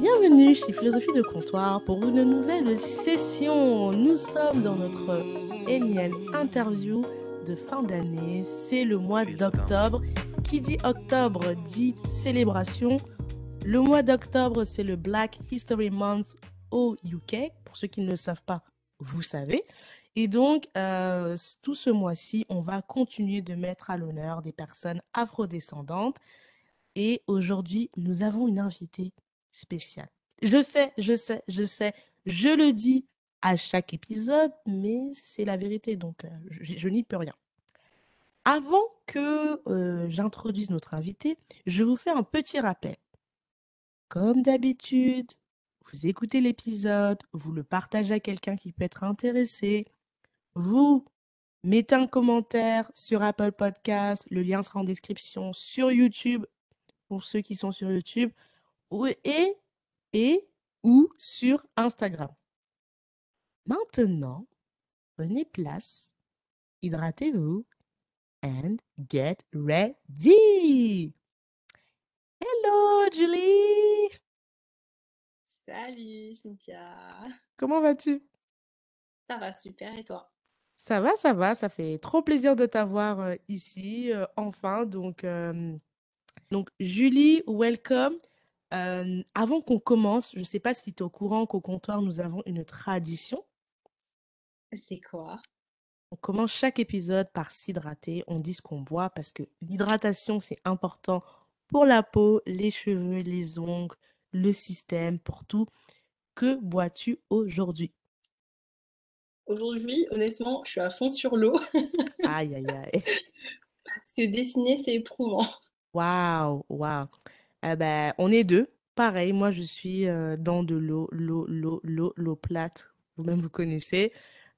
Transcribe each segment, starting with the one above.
Bienvenue chez Philosophie de Comptoir pour une nouvelle session. Nous sommes dans notre énième interview de fin d'année. C'est le mois d'octobre. Qui dit octobre dit célébration. Le mois d'octobre, c'est le Black History Month au UK. Pour ceux qui ne le savent pas, vous savez. Et donc, euh, tout ce mois-ci, on va continuer de mettre à l'honneur des personnes afrodescendantes. Et aujourd'hui, nous avons une invitée spéciale. Je sais, je sais, je sais, je le dis à chaque épisode, mais c'est la vérité, donc euh, je, je n'y peux rien. Avant que euh, j'introduise notre invité, je vous fais un petit rappel. Comme d'habitude, vous écoutez l'épisode, vous le partagez à quelqu'un qui peut être intéressé, vous mettez un commentaire sur Apple Podcast, le lien sera en description sur YouTube pour ceux qui sont sur YouTube et, et ou sur Instagram. Maintenant, prenez place, hydratez-vous and get ready. Hello Julie, Salut Cynthia, comment vas-tu? ça va super et toi? Ça va, ça va, ça fait trop plaisir de t'avoir euh, ici, euh, enfin. Donc, euh, donc, Julie, welcome. Euh, avant qu'on commence, je ne sais pas si tu es au courant qu'au comptoir, nous avons une tradition. C'est quoi? On commence chaque épisode par s'hydrater. On dit ce qu'on boit parce que l'hydratation, c'est important pour la peau, les cheveux, les ongles, le système, pour tout. Que bois-tu aujourd'hui? Aujourd'hui, honnêtement, je suis à fond sur l'eau Aïe, aïe, aïe. parce que dessiner, c'est éprouvant. Waouh, waouh. Eh ben, on est deux. Pareil, moi, je suis dans de l'eau, l'eau, l'eau, l'eau, l'eau plate. Vous-même, vous connaissez.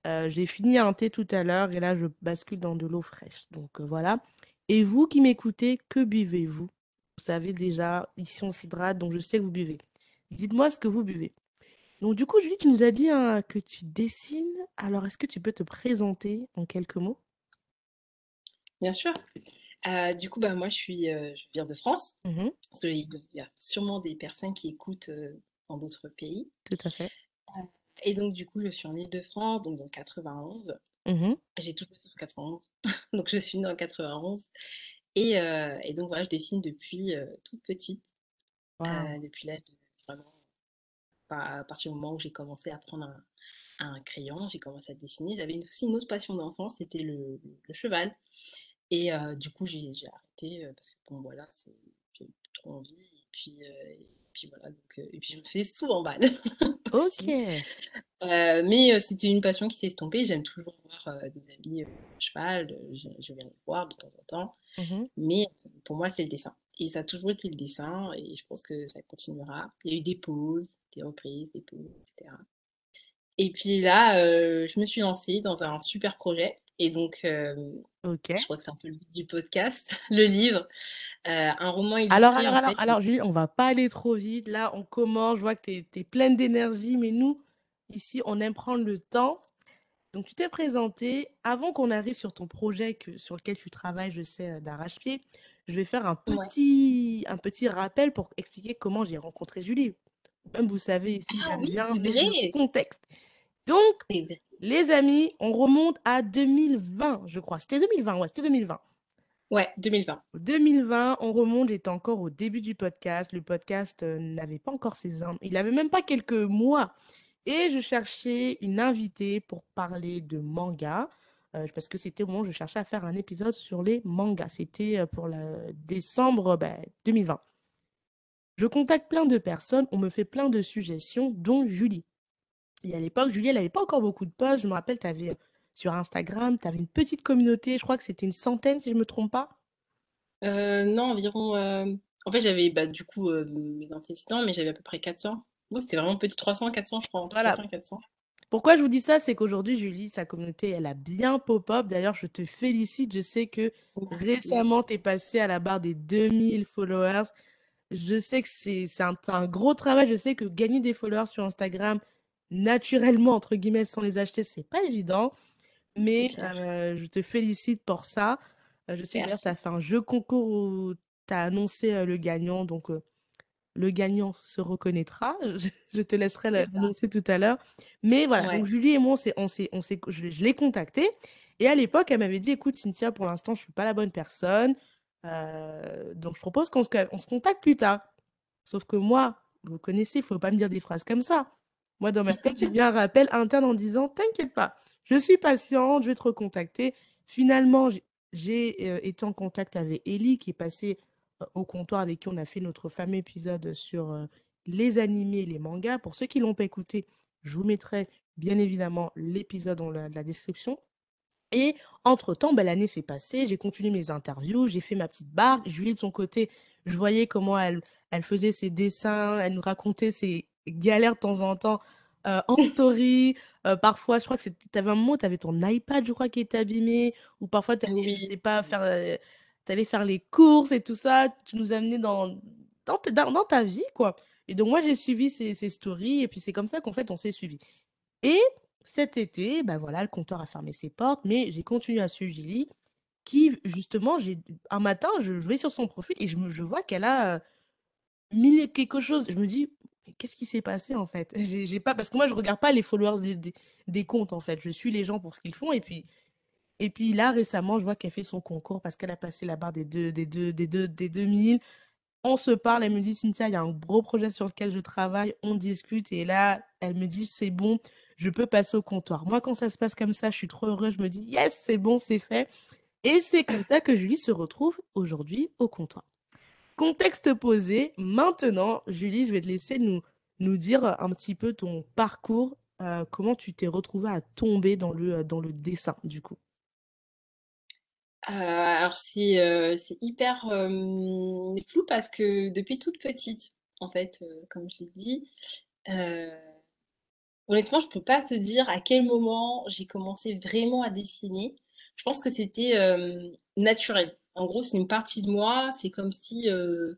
J'ai fini un thé tout à l'heure et là, je bascule dans de l'eau fraîche. Donc, voilà. Et vous qui m'écoutez, que buvez-vous? Vous savez déjà, ici, on s'hydrate, donc je sais que vous buvez. Dites-moi ce que vous buvez. Donc, du coup, Julie, tu nous as dit hein, que tu dessines. Alors, est-ce que tu peux te présenter en quelques mots? Bien sûr. Euh, du coup, bah, moi, je suis, euh, je viens de France Mhm, parce qu'il y a sûrement des personnes qui écoutent euh, dans d'autres pays. tout à fait. Euh, Et donc, du coup, je suis en Île-de-France, donc dans 91. Mhm, J'ai toujours été en 91, donc je suis née en 91. Et, et donc, voilà, je dessine depuis toute petite, depuis l'âge de vraiment Enfin, à partir du moment où j'ai commencé à prendre un, un crayon, j'ai commencé à dessiner. J'avais aussi une autre passion d'enfance, c'était le, le cheval. Et du coup, j'ai j'ai arrêté parce que bon, voilà, c'est- j'ai trop envie. Et puis, et puis voilà, donc, euh, et puis je me fais souvent mal Ok. Euh, mais euh, c'était une passion qui s'est estompée. J'aime toujours voir des amis à cheval, je, je viens les voir de temps en temps. Mhm. Mais pour moi, c'est le dessin. Et ça a toujours été le dessin, et je pense que ça continuera. Il y a eu des pauses, des reprises, des pauses, etc. Et puis là, je me suis lancée dans un super projet. Et donc, euh, je crois que c'est un peu le but du podcast, le livre, euh, un roman Alors, illustré alors, alors, fait. alors, Julie, on va pas aller trop vite. Là, on commence, je vois que tu es, pleine d'énergie, mais nous, ici, on aime prendre le temps. Donc, tu t'es présenté. Avant qu'on arrive sur ton projet que, sur lequel tu travailles, je sais, euh, d'arrache-pied, je vais faire un Ouais. petit, un petit rappel pour expliquer comment j'ai rencontré Julie. Même vous savez, ici, Ah oui, bien le contexte. Donc. Les amis, on remonte à 2020, je crois. C'était 2020, ouais, c'était 2020. Ouais, 2020. 2020, on remonte, j'étais encore au début du podcast. Le podcast euh, n'avait pas encore ses armes. Il n'avait même pas quelques mois. Et je cherchais une invitée pour parler de manga. euh, parce que c'était au moment où je cherchais à faire un épisode sur les mangas. C'était euh, pour le décembre ben, 2020. Je contacte plein de personnes. On me fait plein de suggestions, dont Julie. Et à l'époque, Julie, elle n'avait pas encore beaucoup de posts. Je me rappelle, tu avais sur Instagram, tu avais une petite communauté. Je crois que c'était une centaine, si je ne me trompe pas. Euh, non, environ. euh, En fait, j'avais bah, du coup euh, mes antécédents, mais j'avais à peu près 400. Ouais, c'était vraiment petit, 300, 400, je crois, entre Voilà. 300 et 400. Pourquoi je vous dis ça, c'est qu'aujourd'hui, Julie, sa communauté, elle a bien pop-up. D'ailleurs, je te félicite. Je sais que récemment, tu es passé à la barre des 2000 followers. Je sais que c'est un, c'est un gros travail. Je sais que gagner des followers sur Instagram, naturellement, entre guillemets, sans les acheter, c'est pas évident. Mais euh, je te félicite pour ça. Euh, je sais que tu as fait un jeu concours où tu as annoncé euh, le gagnant. Donc, euh, le gagnant se reconnaîtra. Je, te laisserai l'annoncer tout à l'heure. Mais voilà, donc Julie et moi, on s'est, on s'est, je, l'ai contactée. Et à l'époque, elle m'avait dit, écoute, Cynthia, pour l'instant, je ne suis pas la bonne personne. Euh, donc, je propose qu'on se, on se contacte plus tard. Sauf que moi, vous connaissez, il ne faut pas me dire des phrases comme ça. Moi, dans ma tête, j'ai bien un rappel interne en disant, t'inquiète pas, je suis patiente, je vais te recontacter. Finalement, j'ai euh, été en contact avec Ellie, qui est passée euh, au comptoir avec qui on a fait notre fameux épisode sur les animés, les mangas. Pour ceux qui ne l'ont pas écouté, je vous mettrai bien évidemment l'épisode dans la description. Et entre-temps, ben, l'année s'est passée, j'ai continué mes interviews, j'ai fait ma petite barque. Julie, de son côté, je voyais comment elle faisait ses dessins, elle nous racontait ses galères de temps en temps euh, en story. Euh, parfois, je crois que tu avais un moment, tu avais ton iPad, je crois, qui était abîmé. Ou parfois, tu sais pas, faire, euh, allais faire les courses et tout ça. Tu nous amenais dans, dans, dans, ta vie, quoi. Et donc, moi, j'ai suivi ces, ces stories. Et puis, c'est comme ça qu'en fait, on s'est suivi. Et cet été, ben voilà, le comptoir a fermé ses portes, mais j'ai continué à suivre Julie, qui, justement, un matin, je vais sur son profil et je, me, je vois qu'elle a mis quelque chose. Je me dis, qu'est-ce qui s'est passé en fait? J'ai, pas Parce que moi, je regarde pas les followers des, des, comptes en fait. Je suis les gens pour ce qu'ils font. Et puis, et puis là, récemment, je vois qu'elle fait son concours parce qu'elle a passé la barre des, deux, des, deux, des, deux, des 2000. On se parle, elle me dit, Cynthia, il y a un gros projet sur lequel je travaille, on discute. Et là, elle me dit, c'est bon, je peux passer au comptoir. Moi, quand ça se passe comme ça, je suis trop heureuse. Je me dis, yes, c'est bon, c'est fait. Et c'est comme ça que Julie se retrouve aujourd'hui au comptoir. Contexte posé, maintenant, Julie, je vais te laisser nous, nous dire un petit peu ton parcours, euh, comment tu t'es retrouvée à tomber dans le, dans le dessin, du coup. Euh, alors, c'est euh, hyper flou parce que depuis toute petite, en fait, comme je l'ai dit, Honnêtement, je peux pas te dire à quel moment j'ai commencé vraiment à dessiner. Je pense que c'était euh, naturel. En gros, c'est une partie de moi. C'est comme si, euh,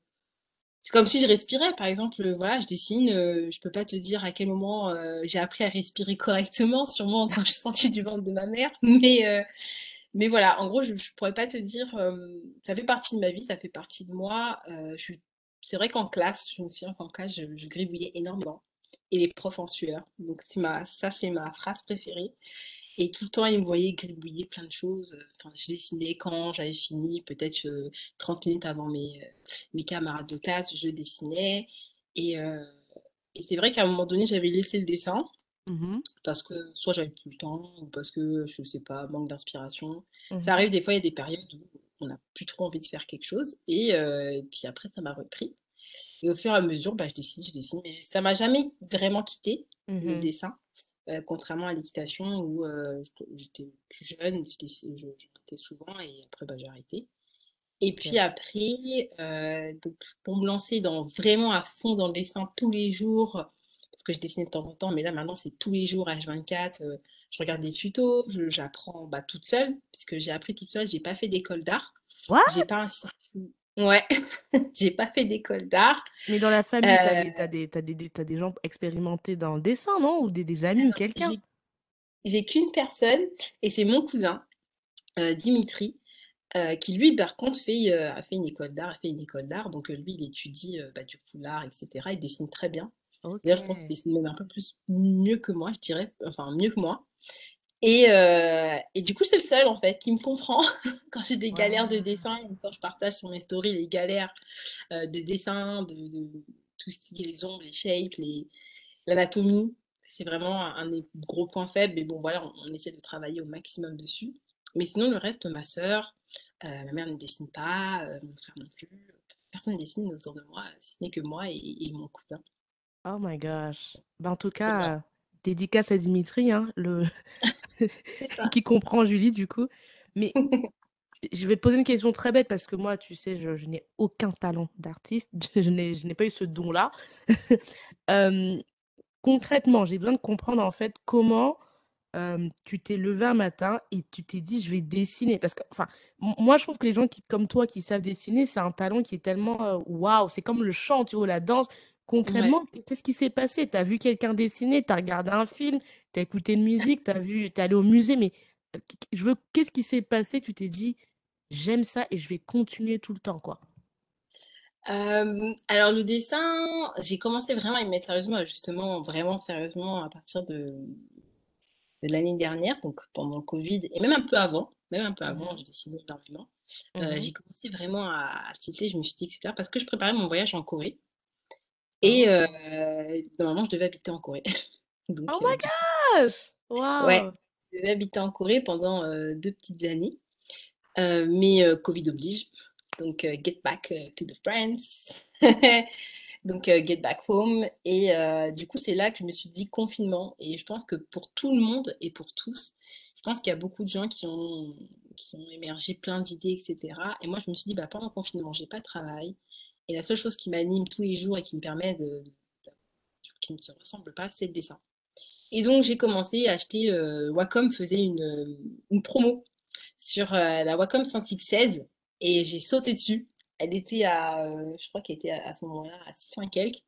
c'est comme si je respirais. Par exemple, voilà, je dessine. Euh, je peux pas te dire à quel moment j'ai appris à respirer correctement. Sûrement quand je suis sortie du ventre de ma mère. Mais, mais voilà. En gros, je, je pourrais pas te dire. ça fait partie de ma vie. Ça fait partie de moi. c'est vrai qu'en classe, je me souviens qu'en classe, je, je gribouillais énormément et les profs en sueur. Donc ça, c'est ma phrase préférée. Et tout le temps, ils me voyaient gribouiller plein de choses. Enfin, je dessinais quand j'avais fini, peut-être 30 minutes avant mes, mes camarades de classe, je dessinais. Et, euh, et c'est vrai qu'à un moment donné, j'avais laissé le dessin. Mmh parce que soit j'avais plus le temps, ou parce que, je sais pas, manque d'inspiration. Ça mmh arrive des fois, il y a des périodes où on n'a plus trop envie de faire quelque chose. Et, euh, et puis après, ça m'a repris. Et au fur et à mesure, bah, je dessine, je dessine. Mais ça m'a jamais vraiment quitté, le mmh dessin. Euh, contrairement à l'équitation où euh, j'étais plus jeune, j'étais souvent et après bah, j'ai arrêté. Et puis après, euh, donc, pour me lancer dans, vraiment à fond dans le dessin tous les jours, parce que je dessinais de temps en temps, mais là maintenant c'est tous les jours H24, je regarde des tutos, j'apprends bah, toute seule, puisque j'ai appris toute seule, j'ai pas fait d'école d'art. J'ai pas un circuit. Ouais, j'ai pas fait d'école d'art. Mais dans la famille, tu as, des, des, des, gens expérimentés dans le dessin, non? Ou des, amis ou quelqu'un? J'ai qu'une personne, et c'est mon cousin, euh, Dimitri, euh, qui lui, par contre, fait, euh, a fait une école d'art, a fait une école d'art, donc lui, il étudie bah, du foulard, etc. Il dessine très bien. D'ailleurs, je pense qu'il dessine même un peu plus mieux que moi, je dirais, enfin mieux que moi. Et, euh, et, du coup, c'est le seul en fait qui me comprend quand j'ai des galères de dessin quand je partage sur mes stories les galères euh, de dessin, de, tout ce qui est les ombres, les shapes, l'anatomie. C'est vraiment un, des gros points faibles. Mais bon, voilà, on, essaie de travailler au maximum dessus. Mais sinon, le reste, ma soeur, euh, ma mère ne dessine pas, mon frère non plus. Personne ne dessine autour de moi, si ce n'est que moi et, mon cousin. Oh my gosh. Ben, en tout cas, dédicace à Dimitri, hein, le... qui comprend Julie du coup. Mais je vais te poser une question très bête parce que moi, tu sais, je, n'ai aucun talent d'artiste. Je, n'ai pas eu ce don-là. concrètement, j'ai besoin de comprendre en fait comment tu t'es levé un matin et tu t'es dit, je vais dessiner. Parce que, enfin, moi, je trouve que les gens qui, comme toi qui savent dessiner, c'est un talent qui est tellement waouh. c'est comme le chant, tu vois, la danse. Concrètement, qu'est-ce qui s'est passé? Tu as vu quelqu'un dessiner, tu as regardé un film, tu as écouté une musique, tu as vu, es allé au musée, mais je veux qu'est-ce qui s'est passé? Tu t'es dit j'aime ça et je vais continuer tout le temps quoi. Euh, alors le dessin, j'ai commencé vraiment à y mettre sérieusement, justement, vraiment sérieusement à partir de, de l'année dernière, donc pendant le Covid, et même un peu avant, même un peu avant, Mhm, je dessinais énormément. Euh, mhm. j'ai commencé vraiment à, à tilter, je me suis dit, etc., parce que je préparais mon voyage en Corée, et Oh. euh, normalement, je devais habiter en Corée. Oh Donc, euh, my du coup, gosh! ouais, devais habiter en Corée pendant euh, deux petites années, Euh, mais euh, Covid oblige. Donc, get back to the France. Donc, get back home. Et du coup, c'est là que je me suis dit confinement. Et je pense que pour tout le monde et pour tous, je pense qu'il y a beaucoup de gens qui ont, qui ont émergé plein d'idées, etc. Et moi, je me suis dit, bah, pendant le confinement, j'ai pas de travail. Et la seule chose qui m'anime tous les jours et qui me permet de, de- qui ne se ressemble pas, c'est le dessin. Et donc, j'ai commencé à acheter. euh, Wacom faisait une, une promo sur euh, la Wacom 100X16 et j'ai sauté dessus. Elle était à, euh, je crois qu'elle était à, à ce moment-là à 600 et quelques,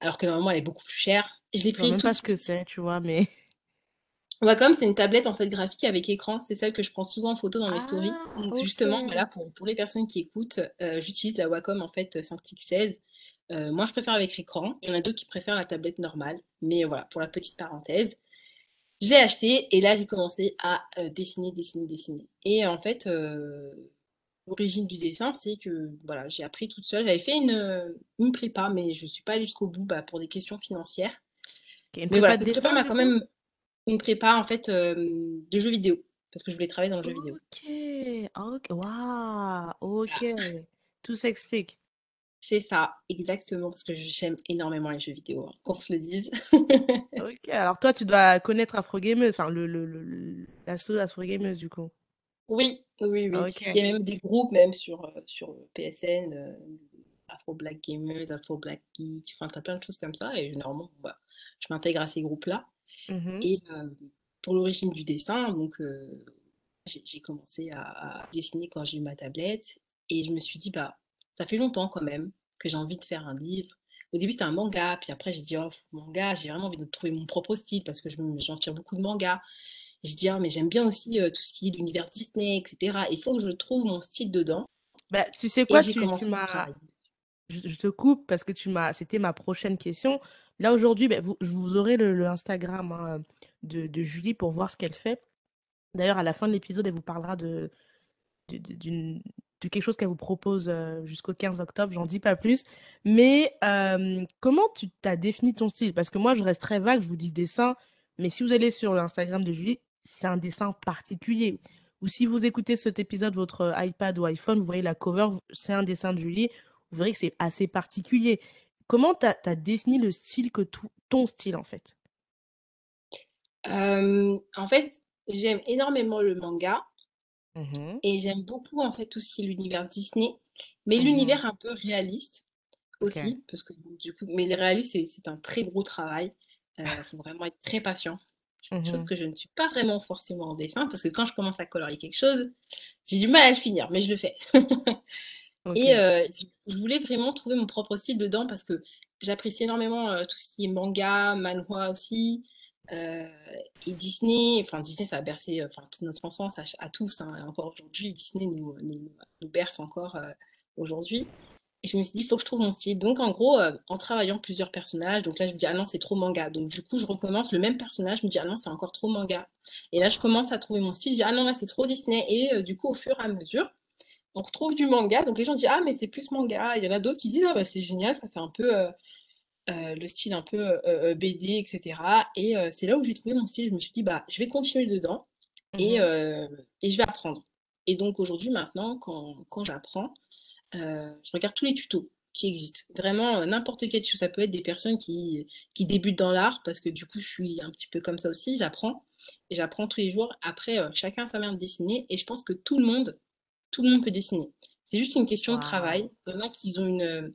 alors que normalement elle est beaucoup plus chère. Je l'ai Je prise tout pas ce que c'est, tu vois, mais... Wacom, c'est une tablette en fait graphique avec écran. C'est celle que je prends souvent en photo dans mes stories. Ah, Donc ok. justement, voilà, pour, pour les personnes qui écoutent, euh, j'utilise la Wacom en fait 5X16. Euh, moi, je préfère avec écran. Il y en a d'autres qui préfèrent la tablette normale. Mais voilà, pour la petite parenthèse. Je l'ai acheté et là j'ai commencé à euh, dessiner, dessiner, dessiner. Et en fait, l'origine du dessin, c'est que voilà, j'ai appris toute seule. J'avais fait une, une prépa, mais je ne suis pas allée jusqu'au bout bah, pour des questions financières. Une Mais voilà, de cette prépa m'a quand même une prépa en fait euh, de jeux vidéo, parce que je voulais travailler dans le jeu vidéo. Ok, ah, ok, waouh, ok, tout s'explique. C'est ça, exactement, parce que j'aime énormément les jeux vidéo, hein, qu'on se le dise. Ok, alors toi, tu dois connaître Afrogameuse, enfin, le, le, le, le- l'asso Afrogameuse, du coup. Oui, oui, oui. Il y a même des groupes, même sur, euh, sur PSN, euh, Afro Black Gamers, Afro Black Geek, enfin, t'as plein de choses comme ça. Et généralement, bah, je m'intègre à ces groupes-là. Mhm. Et pour l'origine du dessin, donc, j'ai commencé à, à dessiner quand j'ai eu ma tablette. Et je me suis dit, bah, ça fait longtemps quand même que j'ai envie de faire un livre. Au début, c'était un manga, puis après, j'ai dit, oh, manga, j'ai vraiment envie de trouver mon propre style parce que je j'inspire beaucoup de mangas. Et je dis, ah, mais j'aime bien aussi euh, tout ce qui est l'univers Disney, etc. Il faut que je trouve mon style dedans. Bah, tu sais quoi, tu, m'as... Je, je te coupe parce que tu m'as... C'était ma prochaine question. Là, aujourd'hui, bah, vous, aurez le, Instagram hein, de, Julie pour voir ce qu'elle fait. D'ailleurs, à la fin de l'épisode, elle vous parlera de, quelque chose qu'elle vous propose euh, jusqu'au 15 octobre, j'en dis pas plus. Mais euh, comment tu t'as défini ton style? Parce que moi, je reste très vague, je vous dis dessin, mais si vous allez sur l'Instagram de Julie, c'est un dessin particulier. Ou si vous écoutez cet épisode, votre iPad ou iPhone, vous voyez la cover, c'est un dessin de Julie, vous verrez que c'est assez particulier. Comment t'as, t'as défini le style que ton style, en fait? Euh, en fait, j'aime énormément le manga Mhm, et j'aime beaucoup en fait tout ce qui est l'univers Disney, mais mhm, l'univers un peu réaliste aussi, parce que du coup, mais le réaliste, c'est un très gros travail. Il faut vraiment être très patient. Chose Mhm, que je ne suis pas vraiment forcément en dessin, parce que quand je commence à colorier quelque chose, j'ai du mal à le finir, mais je le fais. Et euh, je voulais vraiment trouver mon propre style dedans parce que j'apprécie énormément euh, tout ce qui est manga, manhwa aussi. euh, et Disney, enfin Disney ça a bercé euh, enfin, toute notre enfance à, tous, hein, encore aujourd'hui, Disney nous, nous, berce encore euh, aujourd'hui. Et je me suis dit, il faut que je trouve mon style. Donc en gros, en travaillant plusieurs personnages, donc là je me dis, ah non, c'est trop manga. Donc du coup, je recommence le même personnage, je me dis, ah non, c'est encore trop manga. Et là, je commence à trouver mon style, je dis, ah non, là, c'est trop Disney. Et du coup, au fur et à mesure, on retrouve du manga, donc les gens disent ah mais c'est plus manga. Il y en a d'autres qui disent ah bah c'est génial, ça fait un peu euh, euh, le style un peu euh, BD, etc. Et c'est là où j'ai trouvé mon style. Je me suis dit bah je vais continuer dedans et, Mhm. et je vais apprendre. Et donc aujourd'hui maintenant quand, quand j'apprends, je regarde tous les tutos qui existent. Vraiment n'importe quel tuto. Ça peut être des personnes qui, qui débutent dans l'art parce que du coup je suis un petit peu comme ça aussi. J'apprends et j'apprends tous les jours. Après chacun sa manière de dessiner et je pense que tout le monde tout le monde peut dessiner. C'est juste une question de Waouh. travail. Il y en a qui ont une,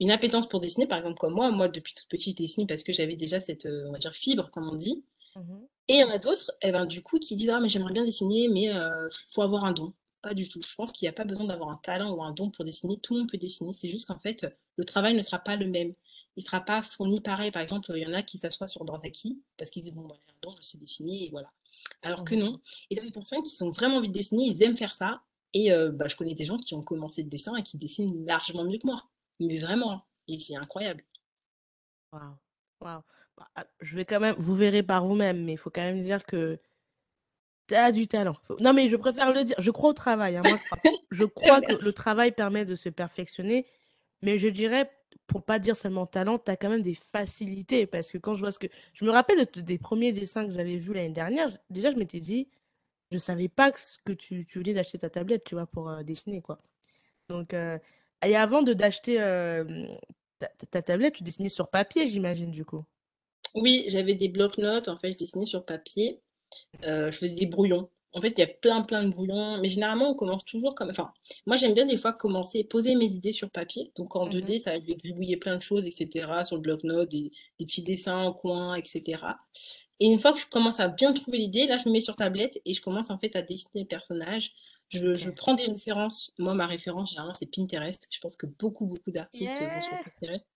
une appétence pour dessiner, par exemple comme moi. Moi, depuis toute petite, je dessine parce que j'avais déjà cette, euh, on va dire, fibre, comme on dit. Mhm. Et il y en a d'autres, eh ben, du coup, qui disent, ah, mais j'aimerais bien dessiner, mais il faut avoir un don. Pas du tout. Je pense qu'il n'y a pas besoin d'avoir un talent ou un don pour dessiner. Tout le monde peut dessiner. C'est juste qu'en fait, le travail ne sera pas le même. Il ne sera pas fourni pareil. Par exemple, il y en a qui s'assoient sur leur acquis parce qu'ils disent, bon, bah, j'ai un don, je sais dessiner, et voilà. Alors que Mhm. non. Et il y a des personnes qui ont vraiment envie de dessiner, ils aiment faire ça, Et bah, je connais des gens qui ont commencé le dessin et qui dessinent largement mieux que moi. Mais vraiment, hein. et c'est incroyable. Waouh, waouh. Bah, ah, je vais quand même, vous verrez par vous-même, mais il faut quand même dire que tu as du talent. Non, mais je préfère le dire. Je crois au travail. Hein. Moi, je crois, que le travail permet de se perfectionner. Mais je dirais, pour pas dire seulement talent, tu as quand même des facilités. Parce que quand je vois ce que. Je me rappelle des premiers dessins que j'avais vus l'année dernière. Déjà, je m'étais dit, je savais pas que tu, voulais d'acheter ta tablette, tu vois, pour euh, dessiner, quoi. Donc, euh, et avant de d'acheter euh, ta, tablette, tu dessinais sur papier, j'imagine, du coup? Oui, j'avais des blocs-notes, en fait, je dessinais sur papier. je faisais des brouillons. En fait, il y a plein, plein de brouillons. Mais généralement, on commence toujours comme. Enfin, moi, j'aime bien des fois commencer, poser mes idées sur papier. Donc, en 2D, mmh ça, je vais gribouiller plein de choses, etc. Sur le bloc-notes, des, des, petits dessins en coin, etc. Et une fois que je commence à bien trouver l'idée, là, je me mets sur tablette et je commence en fait à dessiner les personnages. Je, je prends des références. Moi, ma référence, généralement, c'est Pinterest. Je pense que beaucoup, beaucoup d'artistes vont sur Pinterest.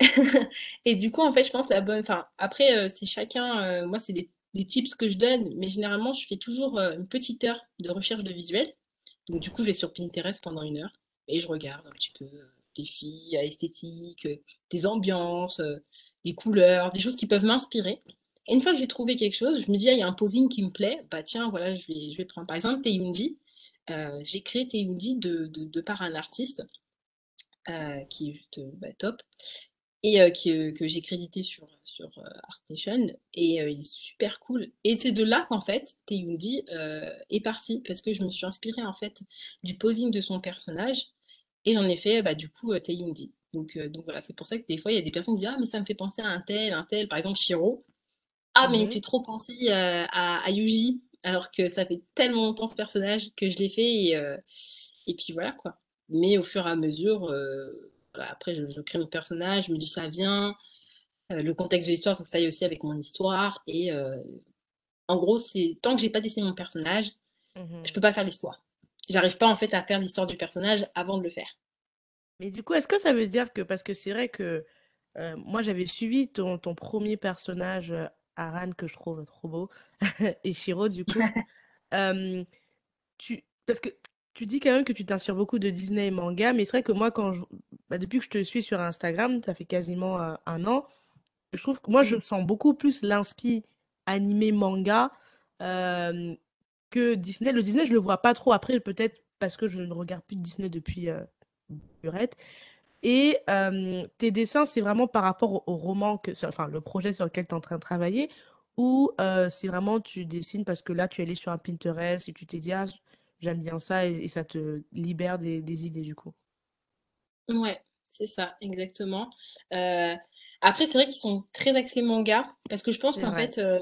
et du coup, en fait, je pense la bonne. Enfin, après, euh, c'est chacun. Euh, moi, c'est des des tips que je donne, mais généralement, je fais toujours euh, une petite heure de recherche de visuels. Donc, du coup, je vais sur Pinterest pendant une heure et je regarde un petit peu euh, des filles esthétiques, euh, des ambiances, des couleurs, des choses qui peuvent m'inspirer. Et une fois que j'ai trouvé quelque chose, je me dis, ah, il y a un posing qui me plaît, bah tiens, voilà, je vais, je vais prendre. Par exemple, Teyundi. j'ai créé Teyundi de, de, par un artiste qui est juste bah, top et euh, que, que j'ai crédité sur, sur euh, ArtNation. Et euh, il est super cool. Et c'est de là qu'en fait, Teyundi est parti, parce que je me suis inspirée en fait du posing de son personnage. Et j'en ai fait bah, du coup Teyundi. Donc, donc voilà, c'est pour ça que des fois, il y a des personnes qui disent Ah, mais ça me fait penser à un tel, un tel, par exemple Shiro. Ah, mais il me fait trop penser à, à, Yuji, alors que ça fait tellement longtemps ce personnage que je l'ai fait. Et, et puis voilà quoi. Mais au fur et à mesure, après, je, crée mon personnage, je me dis ça vient. Euh, le contexte de l'histoire, il faut que ça aille aussi avec mon histoire. Et euh, en gros, c'est tant que j'ai pas dessiné mon personnage, je mmh je peux pas faire l'histoire. J'arrive pas en fait à faire l'histoire du personnage avant de le faire. Mais du coup, est-ce que ça veut dire que, parce que c'est vrai que euh, moi j'avais suivi ton, ton premier personnage, Aran, que je trouve trop beau, et Shiro, du coup, tu, parce que tu dis quand même que tu t'inspires beaucoup de Disney et manga, mais c'est vrai que moi, quand bah, depuis que je te suis sur Instagram, ça fait quasiment euh, un an, je trouve que moi, je sens beaucoup plus l'inspi animé manga euh, que Disney. Le Disney, je le vois pas trop. Après, peut-être parce que je ne regarde plus Disney depuis euh, Et tes dessins, c'est vraiment par rapport au, roman, que, enfin, le projet sur lequel tu es en train de travailler, ou c'est vraiment tu dessines parce que là, tu es allé sur un Pinterest et tu t'es dit, ah, j'aime bien ça et, ça te libère des, des, idées du coup. Ouais, c'est ça, exactement. Euh, après, c'est vrai qu'ils sont très axés manga parce que je pense qu'en fait, euh,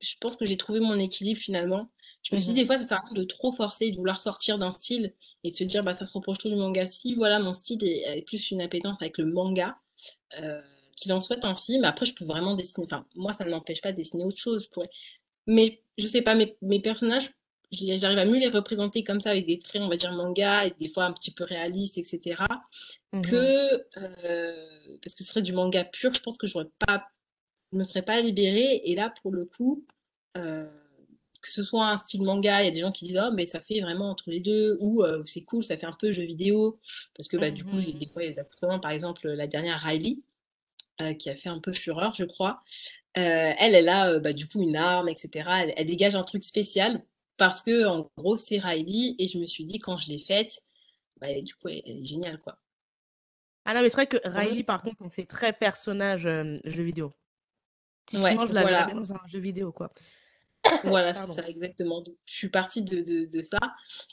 je pense que j'ai trouvé mon équilibre finalement. Je me suis dit, des mmh fois, ça sert à rien de trop forcer et de vouloir sortir d'un style et de se dire, bah, ça se reproche tout du manga. Si, voilà, mon style est, plus une appétence avec le manga, euh, qu'il en soit ainsi, mais après, je peux vraiment dessiner. Enfin, moi, ça ne m'empêche pas de dessiner autre chose. Je pourrais... Mais je sais pas, mes, mes personnages, j'arrive à mieux les représenter comme ça avec des traits, on va dire manga, et des fois un petit peu réalistes, etc. Mmh que euh, parce que ce serait du manga pur, je pense que j'aurais pas, je me serais pas libérée. Et là, pour le coup, euh, que ce soit un style manga, il y a des gens qui disent oh mais ça fait vraiment entre les deux, ou euh, c'est cool, ça fait un peu jeu vidéo, parce que bah, du coup, des mmh fois il y a des par exemple la dernière Riley. qui a fait un peu fureur, je crois. elle, elle a bah, du coup une arme, etc. elle, dégage un truc spécial parce que en gros c'est Riley et je me suis dit quand je l'ai faite bah, du coup elle, est géniale quoi. Ah non mais c'est vrai que Riley par contre on fait très personnage euh, jeu vidéo. Typiquement je l'avais dans un jeu vidéo quoi. Voilà c'est ça exactement. Je suis partie de, de, ça.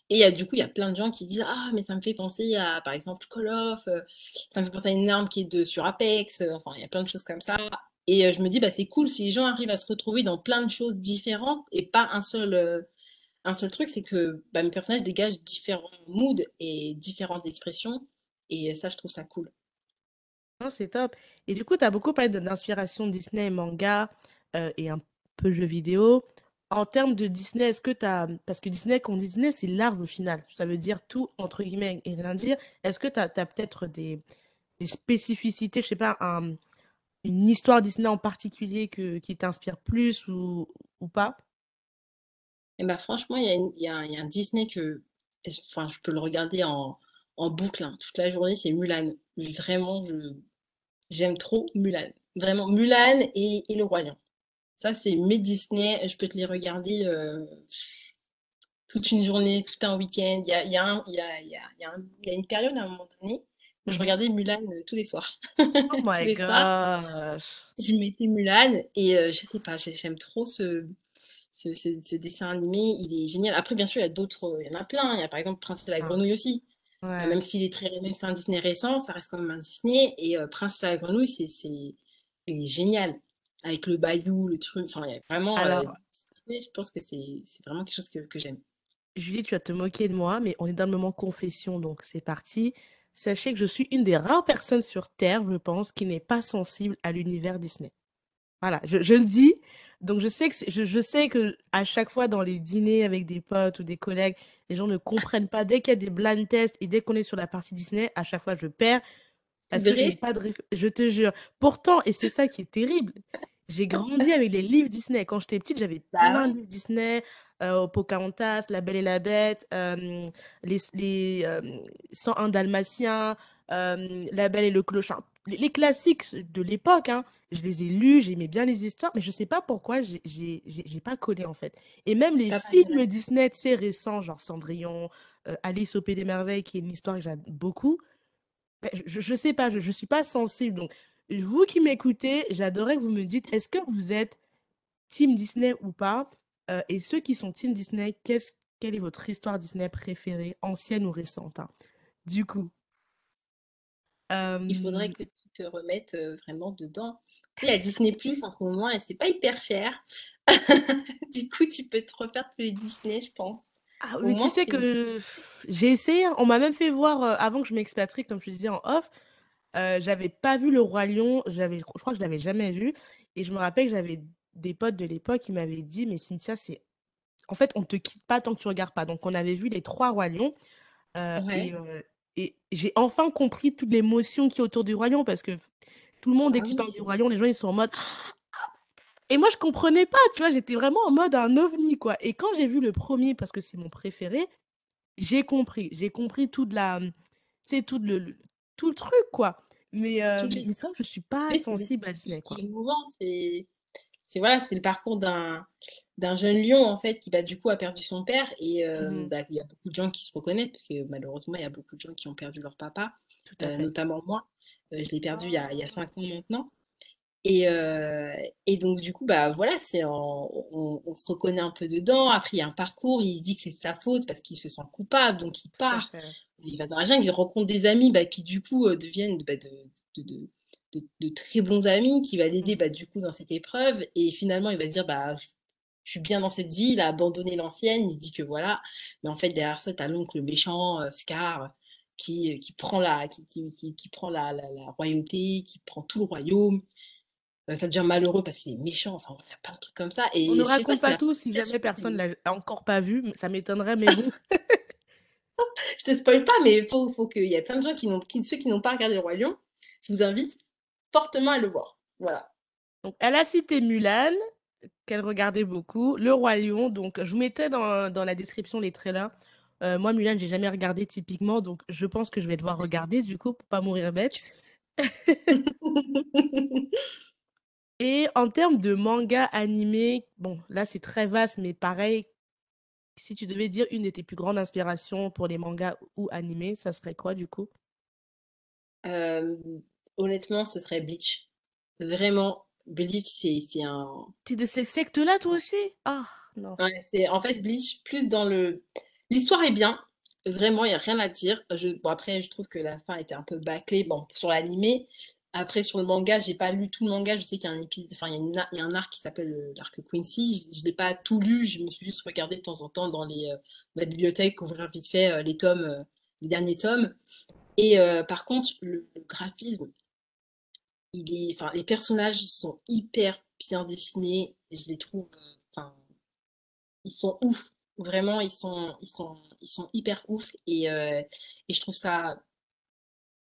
Et du coup il y a plein de gens qui disent ah mais ça me fait penser à par exemple Call of euh, ça me fait penser à une arme qui est de sur Apex enfin il y a plein de choses comme ça et euh, je me dis bah c'est cool si les gens arrivent à se retrouver dans plein de choses différentes et pas un seul un seul truc, c'est que bah, mes personnages dégagent différents moods et différentes expressions. Et ça, je trouve ça cool. c'est top. Et du coup, tu as beaucoup parlé d'inspiration Disney manga euh, et un peu jeux vidéo. En termes de Disney, est-ce que tu as. Parce que Disney, quand Disney, c'est l'arbre final. Ça veut dire tout, entre guillemets, et rien dire. Est-ce que tu as, peut-être des, spécificités, je sais pas, une histoire Disney en particulier que, qui t'inspire plus ou, ou pas? Et bah, franchement, il y, a un Disney que enfin, je peux le regarder en, en boucle hein. toute la journée, c'est Mulan. Vraiment, j'aime trop Mulan. Vraiment, Mulan et, et Le Lion. Ça, c'est mes Disney. Je peux te les regarder euh, toute une journée, tout un week-end. Il y a, y, a y, a, y, a, y a une période à un moment donné où je mmh regardais Mulan euh, tous les soirs. Oh my gosh! je mettais Mulan et euh, je sais pas, j'aime trop ce, ce, ce, dessin animé. Il est génial. Après, bien sûr, il y a d'autres, il y en a plein. Il y a par exemple Princesse et la. Grenouille aussi. même s'il est très, même c'est un Disney récent, ça reste quand même un Disney. Et Princesse et la Grenouille, c'est, c'est, il est génial avec le bayou, le truc. Enfin, il y a vraiment. Euh, Alors, je pense que c'est vraiment quelque chose que, que j'aime. Julie, tu vas te moquer de moi, mais on est dans le moment confession, donc c'est parti. Sachez que je suis une des rares personnes sur Terre, je pense, qui n'est pas sensible à l'univers Disney. Voilà, je, je, le dis. Donc je sais que je, je, sais que à chaque fois dans les dîners avec des potes ou des collègues, les gens ne comprennent pas. Dès qu'il y a des blind tests et dès qu'on est sur la partie Disney, à chaque fois je perds. Parce que pas de Je te jure. Pourtant, et c'est ça qui est terrible, j'ai grandi avec les livres Disney. Quand j'étais petite, j'avais bah plein de livres Disney. Euh, Pocahontas, La Belle et la Bête, euh, les, les euh, 101 Dalmatiens, La Belle et le Clochard. Les, classiques de l'époque, hein, je les ai lus, j'aimais bien les histoires, mais je sais pas pourquoi j'ai pas collé en fait. Et même les films Disney, tu sais, récents, genre Cendrillon, euh, Alice au Pays des Merveilles, qui est une histoire que j'aime beaucoup, ben, je, je sais pas, je, je suis pas sensible. Donc, vous qui m'écoutez, j'adorerais que vous me dites, est-ce que vous êtes Team Disney ou pas? Euh, Et ceux qui sont Team Disney, quelle est votre histoire Disney préférée, ancienne ou récente hein? Du coup. Il faudrait que tu te remettes vraiment dedans. Tu sais, a Disney Plus en ce moment et c'est pas hyper cher. du coup, tu peux te refaire tous les Disney, je pense. Ah, mais tu sais que j'ai essayé, hein. on m'a même fait voir euh, avant que je m'expatrie, comme je disais en off, euh, j'avais pas vu Le Roi Lion, j'avais, je crois que je l'avais jamais vu. Et je me rappelle que j'avais des potes de l'époque qui m'avaient dit, mais Cynthia, c'est. En fait, on te quitte pas tant que tu regardes pas. Donc, on avait vu les trois Rois Lions. Euh, euh, et j'ai enfin compris toute l'émotion qui est autour du Lion parce que tout le monde, dès ah qu'il parle du Roi Lion, les gens, ils sont en mode. Et moi, je comprenais pas, tu vois, j'étais vraiment en mode un ovni, quoi. Et quand j'ai vu le premier, parce que c'est mon préféré, j'ai compris. J'ai compris toute la. Tu sais, tout le, tout le truc, quoi. Mais, euh, mais ça, je suis pas sensible à Disney, quoi. C'est c'est voilà, c'est le parcours d'un d'un jeune lion en fait qui bah, du coup a perdu son père et euh, mmh bah, il y a beaucoup de gens qui se reconnaissent parce que malheureusement il y a beaucoup de gens qui ont perdu leur papa, euh, notamment moi. je l'ai perdu il y a il y a cinq ans maintenant. Et, euh, et donc, du coup, bah voilà, c'est on, on, se reconnaît un peu dedans. Après, il y a un parcours, il se dit que c'est sa faute parce qu'il se sent coupable, donc il part. Il va dans la jungle, il rencontre des amis bah, qui, du coup, euh, deviennent bah, de, de, de, de, très bons amis, qui va l'aider, bah, du coup, dans cette épreuve. Et finalement, il va se dire, bah, je suis bien dans cette vie, il a abandonné l'ancienne, il se dit que voilà. Mais en fait, derrière ça, t'as l'oncle méchant, euh, Scar, qui, qui prend, la, qui, qui, qui prend la, la, la royauté, qui prend tout le royaume ça devient malheureux parce qu'il est méchant. Enfin, il y a plein de trucs comme ça. Et on ne raconte pas, tout si jamais personne l'a encore pas vu. Ça m'étonnerait, mais bon. je te spoil pas, mais il faut, faut qu'il y ait plein de gens qui n'ont, qui, ceux qui n'ont pas regardé le Roi Lion, je vous invite fortement à le voir. Voilà. Donc, elle a cité Mulan, qu'elle regardait beaucoup, Le Roi Lion. Donc, je vous mettais dans, dans la description les trailers. Euh, moi, Mulan, j'ai jamais regardé typiquement, donc je pense que je vais devoir regarder du coup pour pas mourir bête. Et en termes de manga animé, bon, là c'est très vaste, mais pareil, si tu devais dire une de tes plus grandes inspirations pour les mangas ou animés, ça serait quoi du coup? Honnêtement, ce serait Bleach. Vraiment, Bleach, c'est un. T'es de ces sectes-là, toi aussi? Ah, non. Ouais, c'est en fait Bleach plus dans le. L'histoire est bien, vraiment, il n'y a rien à dire. Je... Bon, après, je trouve que la fin était un peu bâclée bon, sur l'animé, après, sur le manga, j'ai pas lu tout le manga. Je sais qu'il y a un enfin, il y, a il y a un arc qui s'appelle euh, l'arc Quincy. Je, ne l'ai pas tout lu. Je me suis juste regardé de temps en temps dans les, euh, la bibliothèque, ouvrir vite fait euh, les tomes, les derniers tomes. Et par contre, le, graphisme, il est, enfin, les personnages sont hyper bien dessinés. je les trouve, enfin, ils sont ouf. Vraiment, ils sont, ils sont, ils sont hyper ouf. Et, et je trouve ça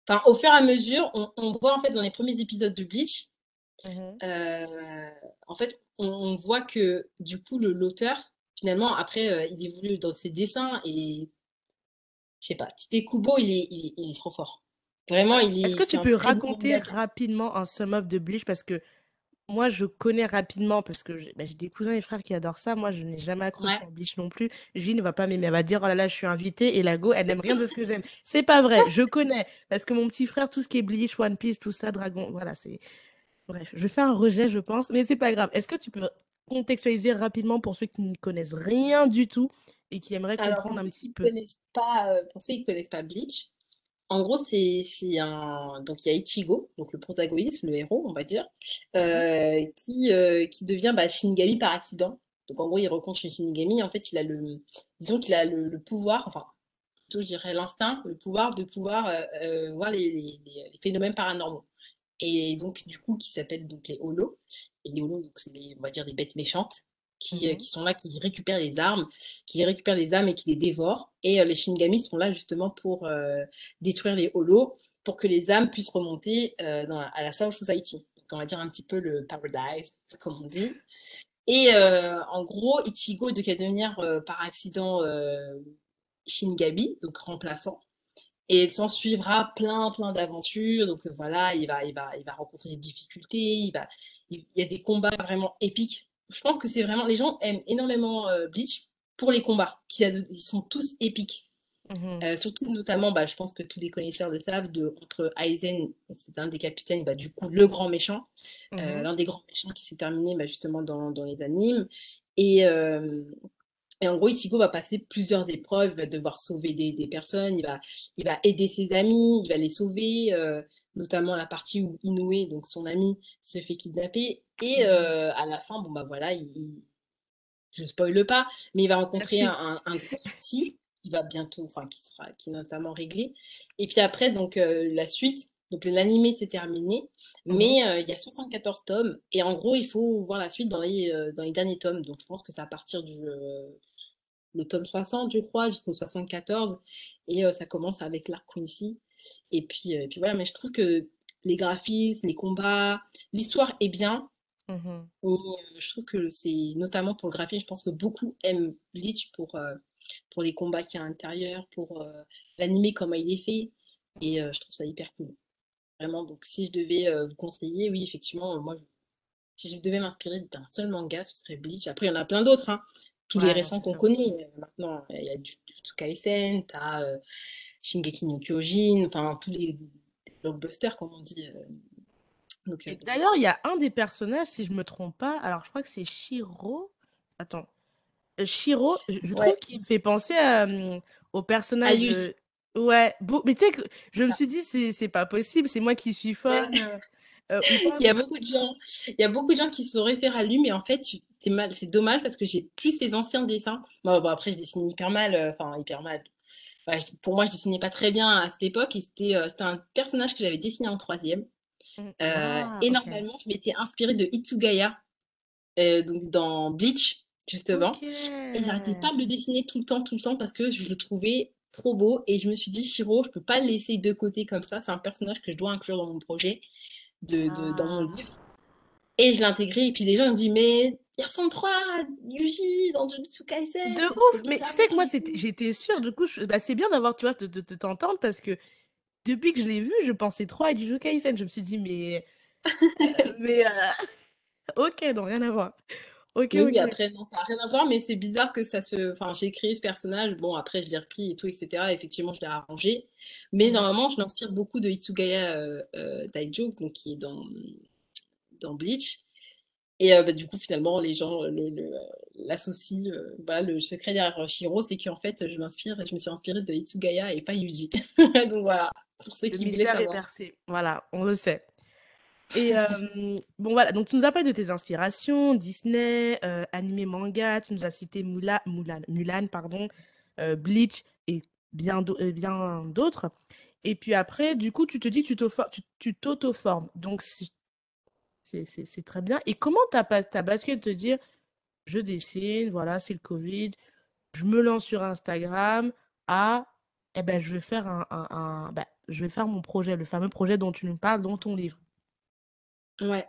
Enfin, au fur et à mesure, on, voit en fait dans les premiers épisodes de Bleach, mmh euh, en fait, on, voit que du coup, l'auteur, finalement, après, euh, il évolue dans ses dessins et je sais pas, Tite Kubo, il est, il est, il est trop fort. Vraiment, il Est-ce est, que c'est tu peux bon raconter rapidement un sum-up de Bleach? Parce que moi, je connais rapidement, parce que j'ai bah, j'ai des cousins et frères qui adorent ça. Moi, je n'ai jamais Ouais. accroché à Bleach non plus. Julie ne va pas m'aimer. Elle va dire, oh là là, je suis invitée. Et la go, elle n'aime rien de ce que j'aime. C'est pas vrai. Je connais. Parce que mon petit frère, tout ce qui est Bleach, One Piece, tout ça, Dragon, voilà, c'est. Bref, je fais un rejet, je pense. Mais c'est pas grave. Est-ce que tu peux contextualiser rapidement pour ceux qui ne connaissent rien du tout et qui aimeraient comprendre un petit peu? connaissent pas, euh, pour ceux qui connaissent pas Bleach, en gros, c'est c'est un donc il y a Ichigo, donc le protagoniste, le héros, on va dire, Mhm, euh, qui euh, qui devient bah, Shinigami par accident. Donc en gros, il rencontre une Shinigami. En fait, il a le disons qu'il a le, le pouvoir, enfin plutôt je dirais l'instinct, le pouvoir de pouvoir euh, voir les, les- les- les phénomènes paranormaux. Et donc du coup, qui s'appellent donc les Holos. Et les Holos, donc c'est les, on va dire des bêtes méchantes qui, mhm, qui sont là, qui récupèrent les armes, qui récupèrent les âmes et qui les dévorent. Et euh, les Shinigami sont là justement pour euh, détruire les Holos, pour que les âmes puissent remonter euh, dans la- à la Soul Society. Donc on va dire un petit peu le paradise, comme on dit. Et euh, en gros, Ichigo devait devenir par accident Shinigami, donc remplaçant. Et s'en suivra plein, plein d'aventures. Donc euh, voilà, il va, il va, il va rencontrer des difficultés. Il va, il, il y a des combats vraiment épiques. Je pense que c'est vraiment, les gens aiment énormément euh, Bleach pour les combats, qui ils sont tous épiques. mhm, Euh, surtout notamment, bah, je pense que tous les connaisseurs le savent, de, entre Aizen, c'est un des capitaines, bah, du coup le grand méchant, euh, mhm, l'un des grands méchants qui s'est terminé bah, justement dans, dans les animes. Et, euh, et en gros, Ichigo va passer plusieurs épreuves, il va devoir sauver des, des personnes, il va, il va aider ses amis, il va les sauver, notamment la partie où Inoue, donc son ami, se fait kidnapper. Et mhm. euh, à la fin, bon bah voilà, il, il- je spoile pas, mais il va rencontrer un, un, souci qui va bientôt, enfin qui sera, qui est notamment réglé. Et puis après, donc euh, la suite, donc l'animé c'est terminé, Mhm. mais euh, il y a 74 tomes, et en gros, il faut voir la suite dans les, euh, dans les derniers tomes. Donc je pense que c'est à partir du euh, le tome 60, je crois, jusqu'au 74. Et euh, ça commence avec l'arc Quincy. Et puis, euh, et puis voilà, mais je trouve que les graphismes, les combats, l'histoire est bien. Mais euh, je trouve que c'est notamment pour le graphisme, je pense que beaucoup aiment Bleach pour, euh, pour les combats qu'il y a à l'intérieur, pour euh, l'animé, comment il est fait. Et euh, je trouve ça hyper cool. Vraiment, donc si je devais vous conseiller, oui, effectivement, moi, si je devais m'inspirer d'un seul manga, ce serait Bleach. Après, il y en a plein d'autres, hein. Tous les Ouais, récents qu'on connaît maintenant. Il y a Jujutsu Kaisen, t'as Shingeki no Kyojin, enfin tous les blockbusters, comme on dit. euh. Donc, euh, Et d'ailleurs, il y a un des personnages, si je me trompe pas, alors je crois que c'est Shiro. Attends. Euh, Shiro, je, je trouve qu'il me fait penser à, au personnage. Yuji. Ouais, beau- mais tu sais que je me suis dit, c'est c'est pas possible, c'est moi qui suis folle. euh, Il y a beaucoup de gens, il y a beaucoup de gens qui se réfèrent à lui, mais en fait, c'est mal, c'est dommage parce que j'ai plus ses anciens dessins. Bon, bon, après, je dessine hyper mal, euh, enfin hyper mal. Bah, je- pour moi, je dessinais pas très bien à cette époque et c'était euh, un personnage que j'avais dessiné en troisième. Hum, Euh, Ah, et normalement, je m'étais inspirée de Itsugaya, euh, donc dans Bleach, justement. Et j'arrêtais pas de le dessiner tout le temps, tout le temps, parce que je le trouvais trop beau. Et je me suis dit, Shiro, je peux pas le laisser de côté comme ça. C'est un personnage que je dois inclure dans mon projet, de, de- dans mon Ah. livre. Et je l'ai intégré. Et puis les gens ils me disent, mais il ressemble trop à Yuji dans Jujutsu De Kaisen, trop ouf, mais tu sais que moi, j'étais sûre, du coup, je- bah, c'est bien d'avoir, tu vois, de, de, de t'entendre parce que depuis que je l'ai vu, je pensais trop à Jujutsu Kaisen. Je me suis dit, mais, mais, euh, ok, non, rien à voir. Ok, oui, ok. après, non, ça n'a rien à voir, mais c'est bizarre que ça se... Enfin, j'ai créé ce personnage, bon, après, je l'ai repris et tout, etc. Effectivement, je l'ai arrangé. Mais normalement, je m'inspire beaucoup de Hitsugaya euh, euh, Daijo, donc, qui est dans, dans Bleach. Et euh, bah, du coup, finalement, les gens le, euh, l'associent. euh, voilà, le secret derrière Shiro, c'est qu'en fait, je m'inspire, je me suis inspirée de Hitsugaya et pas Yuji. Donc voilà, pour ceux Le qui voulaient est savoir. percé. Voilà, on le sait. Et euh, bon, voilà, donc tu nous as parlé de tes inspirations, Disney, euh, animé, manga, tu nous as cité Mulan, Mulan, Mulan, pardon, euh, Bleach et bien d'au- euh, bien d'autres. Et puis après, du coup, tu te dis que tu t'auto- tu tu t'auto-formes. Donc, c'est c'est- très bien. Et comment t'as pas, t'as basculé de te dire, je dessine, voilà, c'est le Covid, je me lance sur Instagram, à, eh ben, je vais faire un, ben, je vais faire mon projet, le fameux projet dont tu nous parles dans ton livre. Ouais.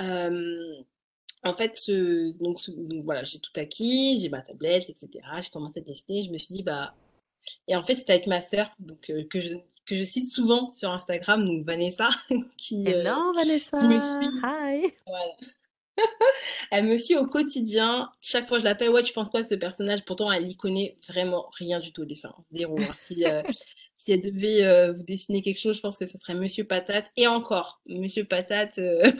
Euh, en fait, ce- donc, voilà, j'ai tout acquis, j'ai ma tablette, etc. J'ai commencé à dessiner. Je me suis dit, bah, Et en fait, c'était avec ma sœur, donc que je que je cite souvent sur Instagram, donc Vanessa, qui, Hello Vanessa, qui me suit. Hi. Voilà. elle me suit au quotidien. Chaque fois, je l'appelle. Ouais, tu penses quoi de ce personnage? Pourtant, elle y connaît vraiment rien du tout au dessin. Zéro. Hein. Si, euh, si elle devait euh, vous dessiner quelque chose, je pense que ce serait Monsieur Patate. Et encore, Monsieur Patate, euh,